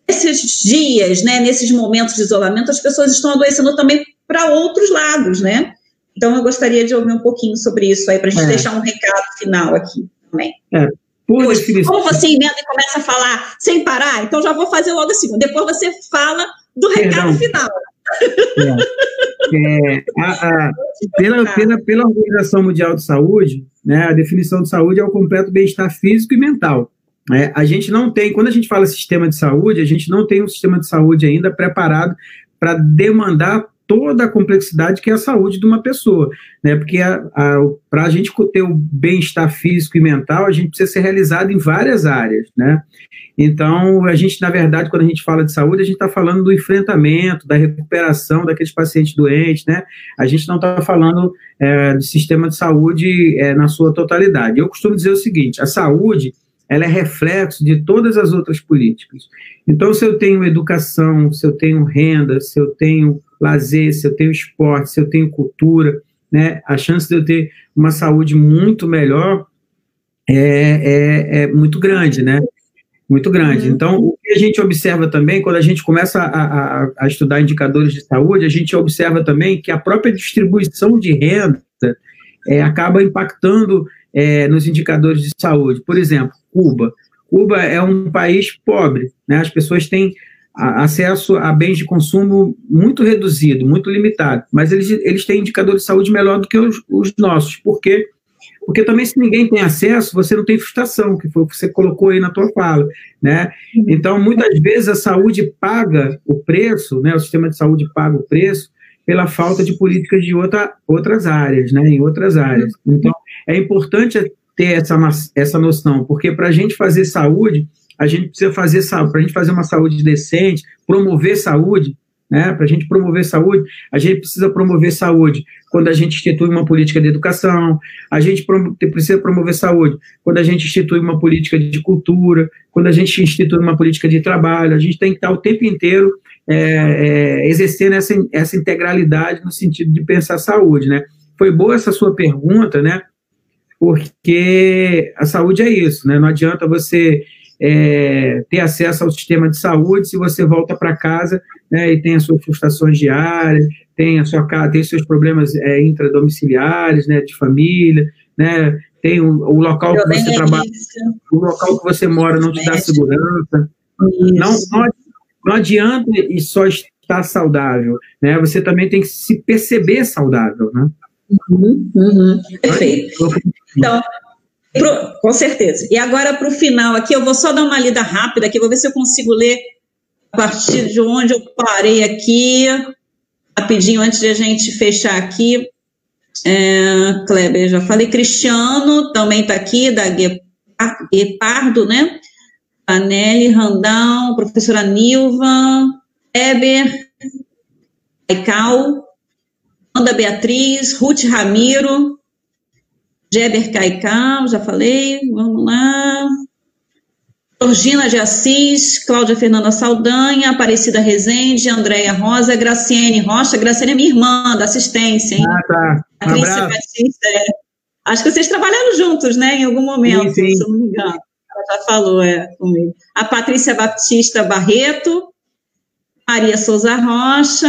nesses dias, né, nesses momentos de isolamento, as pessoas estão adoecendo também para outros lados, né? Então, eu gostaria de ouvir um pouquinho sobre isso aí, para a gente é. deixar um recado final aqui também. É. Como você emenda e começa a falar sem parar, então já vou fazer logo assim. Depois você fala do recado Perdão. final. É. É, a, a, pela, pela, pela Organização Mundial de Saúde, né, a definição de saúde é o completo bem-estar físico e mental. É, a gente não tem, quando a gente fala sistema de saúde, a gente não tem um sistema de saúde ainda preparado para demandar toda a complexidade que é a saúde de uma pessoa, né? Porque para a gente ter o bem-estar físico e mental, a gente precisa ser realizado em várias áreas, né? Então, a gente, na verdade, quando a gente fala de saúde, a gente está falando do enfrentamento, da recuperação daqueles pacientes doentes, né? A gente não está falando é, do sistema de saúde é, na sua totalidade. Eu costumo dizer o seguinte: a saúde ela é reflexo de todas as outras políticas. Então, se eu tenho educação, se eu tenho renda, se eu tenho lazer, se eu tenho esporte, se eu tenho cultura, né, a chance de eu ter uma saúde muito melhor é, é, é muito grande, né? Muito grande. Uhum. Então, o que a gente observa também, quando a gente começa a, a, a estudar indicadores de saúde, a gente observa também que a própria distribuição de renda é, acaba impactando é, nos indicadores de saúde. Por exemplo, Cuba. Cuba é um país pobre, né? as pessoas têm acesso a bens de consumo muito reduzido, muito limitado, mas eles, eles têm indicadores de saúde melhor do que os, os nossos. Por quê? Porque também se ninguém tem acesso, você não tem frustração, que foi o que você colocou aí na tua fala, né? Então, muitas vezes a saúde paga o preço, né? O sistema de saúde paga o preço pela falta de políticas de outra, outras áreas, né? Em outras áreas. Então, é importante ter essa, essa noção, porque para a gente fazer saúde, a gente precisa fazer saúde, para a gente fazer uma saúde decente, promover saúde, né? Para a gente promover saúde, a gente precisa promover saúde quando a gente institui uma política de educação, a gente precisa promover saúde quando a gente institui uma política de cultura, quando a gente institui uma política de trabalho, a gente tem que estar o tempo inteiro é, é, exercendo essa, essa integralidade no sentido de pensar saúde, né? Foi boa essa sua pergunta, né? Porque a saúde é isso, né? Não adianta você é, ter acesso ao sistema de saúde se você volta para casa né, e tem as suas frustrações diárias, tem a sua tem seus problemas é, intradomiciliares, né, de família, né, tem o, o local que você trabalha, o local que você mora não te dá segurança, Não, não, não adianta e só estar saudável, né? Você também tem que se perceber saudável, né? Uhum, uhum, perfeito. Então, pro, com certeza. E agora, para o final aqui, eu vou só dar uma lida rápida aqui, vou ver se eu consigo ler a partir de onde eu parei aqui, rapidinho, antes de a gente fechar aqui. É, Kleber, já falei. Cristiano também está aqui, da Guepardo, né? Anelli, Randão, professora Nilva, Eber, Caical, Anda Beatriz, Ruth Ramiro, Jeber Caical, já falei, vamos lá. Georgina de Assis, Cláudia Fernanda Saldanha, Aparecida Rezende, Andréia Rosa, Graciene Rocha. Graciene é minha irmã da assistência, hein? Ah, tá. Um Patrícia Batista, é. Acho que vocês trabalharam juntos, né, em algum momento, sim, sim. se eu não me engano. Ela já falou, é, comigo. A Patrícia Batista Barreto, Maria Souza Rocha,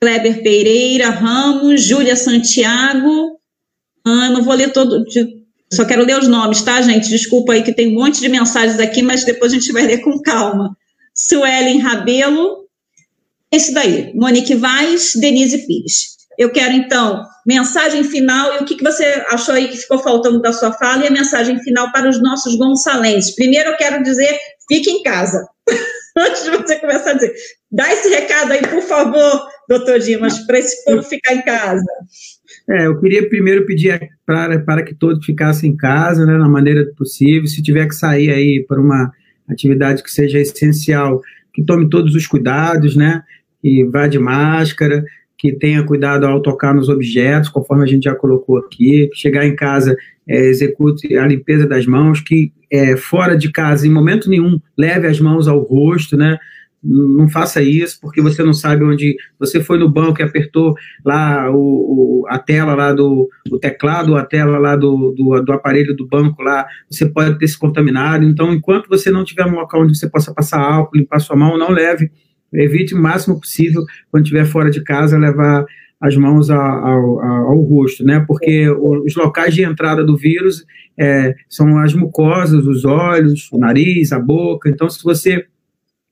Kleber Pereira Ramos, Júlia Santiago. Ah, não vou ler todo, só quero ler os nomes, tá, gente? Desculpa aí que tem um monte de mensagens aqui, mas depois a gente vai ler com calma. Suelen Rabelo, esse daí. Monique Vaz, Denise Pires. Eu quero, então, mensagem final e o que, que você achou aí que ficou faltando da sua fala e a mensagem final para os nossos gonçalenses. Primeiro, eu quero dizer, fique em casa. *laughs* Antes de você começar a dizer, dá esse recado aí, por favor, doutor Dimas, para esse povo ficar em casa. É, eu queria primeiro pedir para, para que todos ficassem em casa, né, na maneira possível. Se tiver que sair aí para uma atividade que seja essencial, que tome todos os cuidados, né, que vá de máscara, que tenha cuidado ao tocar nos objetos, conforme a gente já colocou aqui, chegar em casa, é, execute a limpeza das mãos, que é, fora de casa, em momento nenhum, leve as mãos ao rosto, né, não faça isso, porque você não sabe onde você foi no banco e apertou lá o, o a tela lá do teclado, a tela lá do, do, do, aparelho do banco lá, você pode ter se contaminado. Então, enquanto você não tiver um local onde você possa passar álcool, limpar sua mão, não leve, evite o máximo possível, quando estiver fora de casa, levar as mãos ao, ao, ao rosto, né? Porque os locais de entrada do vírus é, são as mucosas, os olhos, o nariz, a boca. Então, se você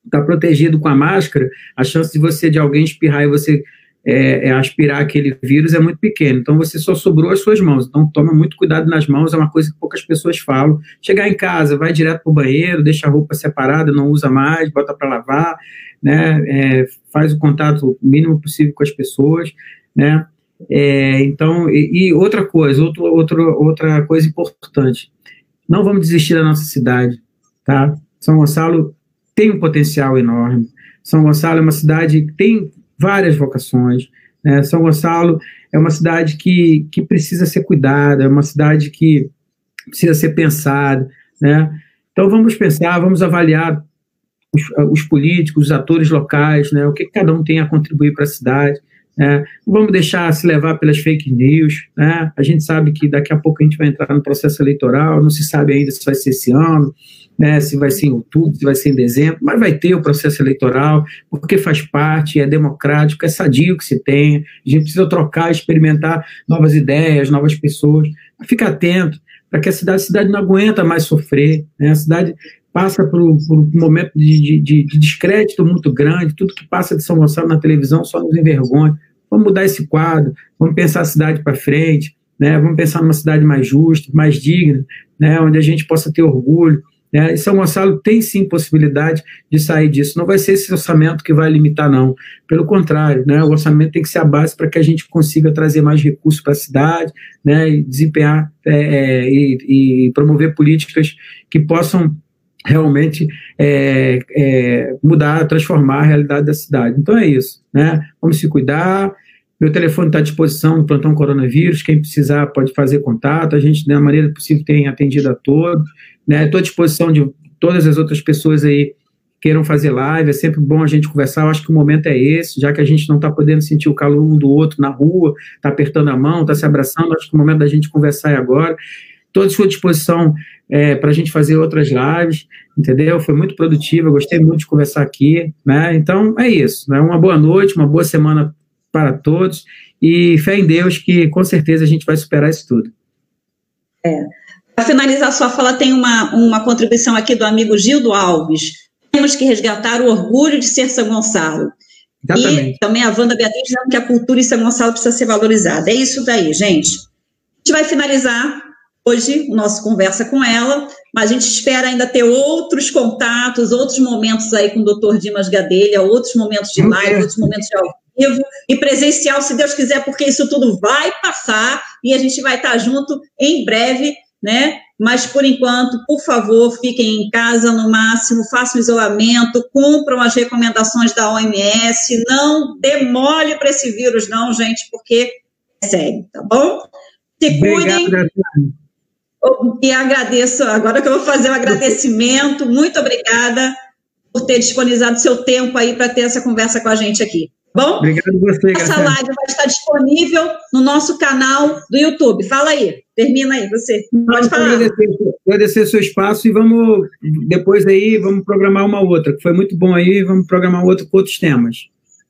está protegido com a máscara, a chance de você, de alguém espirrar e você é, é, aspirar aquele vírus é muito pequena. Então você só sobrou as suas mãos. Então toma muito cuidado nas mãos, é uma coisa que poucas pessoas falam. Chegar em casa, vai direto para o banheiro, deixa a roupa separada, não usa mais, bota para lavar, né? É, faz o contato mínimo possível com as pessoas, né? É, então, e, e, outra coisa, outro, outro, outra coisa importante, não vamos desistir da nossa cidade, tá? São Gonçalo tem um potencial enorme. São Gonçalo é uma cidade que tem várias vocações. Né? São Gonçalo é uma cidade que, que precisa ser cuidada, é uma cidade que precisa ser pensada. Né? Então vamos pensar, vamos avaliar os, os políticos, os atores locais, né? o que cada um tem a contribuir para a cidade. Não vamos deixar se levar pelas fake news. Né? A gente sabe que daqui a pouco a gente vai entrar no processo eleitoral, não se sabe ainda se vai ser esse ano, né, se vai ser em outubro, se vai ser em dezembro, mas vai ter o processo eleitoral, porque faz parte, é democrático, é sadio que se tenha, a gente precisa trocar, experimentar novas ideias, novas pessoas, fica atento, para que a cidade, a cidade não aguenta mais sofrer, né, a cidade passa por, por um momento de, de, de descrédito muito grande, tudo que passa de São Gonçalo na televisão só nos envergonha, vamos mudar esse quadro, vamos pensar a cidade para frente, né, vamos pensar numa cidade mais justa, mais digna, né, onde a gente possa ter orgulho, né? E São Gonçalo tem sim possibilidade de sair disso. Não vai ser esse orçamento que vai limitar, não. Pelo contrário, né? o orçamento tem que ser a base para que a gente consiga trazer mais recursos para a cidade né? e desempenhar é, é, e, e promover políticas que possam realmente é, é, mudar, transformar a realidade da cidade. Então é isso, né? Vamos se cuidar. Meu telefone está à disposição no plantão coronavírus. Quem precisar pode fazer contato. A gente, da maneira possível, tem atendido a todos. Né? Estou à disposição de todas as outras pessoas aí queiram fazer live, é sempre bom a gente conversar. Eu acho que o momento é esse, já que a gente não está podendo sentir o calor um do outro na rua, está apertando a mão, está se abraçando. Acho que o momento da gente conversar é agora. Estou à sua disposição é, para a gente fazer outras lives, entendeu? Foi muito produtivo, gostei muito de conversar aqui, né? Então é isso, né? Uma boa noite, uma boa semana para todos e fé em Deus que com certeza a gente vai superar isso tudo. É. Para finalizar sua fala, tem uma, uma contribuição aqui do amigo Gildo Alves. temos que resgatar o orgulho de ser São Gonçalo. Exatamente. E também a Wanda Beatriz dizendo que a cultura em São Gonçalo precisa ser valorizada. É isso daí, gente. A gente vai finalizar hoje o nosso conversa com ela, mas a gente espera ainda ter outros contatos, outros momentos aí com o doutor Dimas Gadelha, outros momentos de live, outros momentos de ao vivo e presencial, se Deus quiser, porque isso tudo vai passar e a gente vai estar junto em breve, né? Mas por enquanto, por favor, fiquem em casa no máximo, façam isolamento, cumpram as recomendações da OMS, não demole para esse vírus, não, gente, porque é sério, tá bom? Se cuidem. E agradeço, agora que eu vou fazer o um agradecimento, muito obrigada por ter disponibilizado seu tempo aí para ter essa conversa com a gente aqui. Bom? Obrigado você, Essa Graciela. live vai estar disponível no nosso canal do YouTube. Fala aí, termina aí, você. Pode falar. Agradecer, agradecer seu espaço e vamos, depois aí, vamos programar uma outra, que foi muito bom aí, vamos programar outra com outros temas.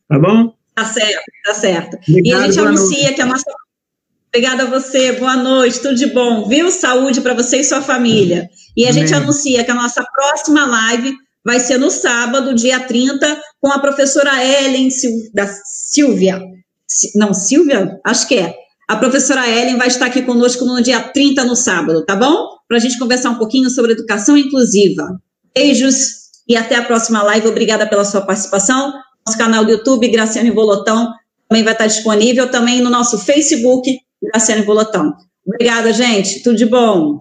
Tá bom? Tá certo, tá certo. Obrigado, e a gente anuncia noite. que a nossa Obrigada a você, boa noite, tudo de bom, viu? Saúde para você e sua família. E a Amém. gente anuncia que a nossa próxima live vai ser no sábado, dia 30, com a professora Ellen da Silvia. Não, Silvia? Acho que é. A professora Ellen vai estar aqui conosco no dia 30, no sábado, tá bom? Para a gente conversar um pouquinho sobre educação inclusiva. Beijos e até a próxima live. Obrigada pela sua participação. Nosso canal do YouTube, Graciane Volotão, também vai estar disponível. Também no nosso Facebook, Graciane Volotão. Obrigada, gente. Tudo de bom.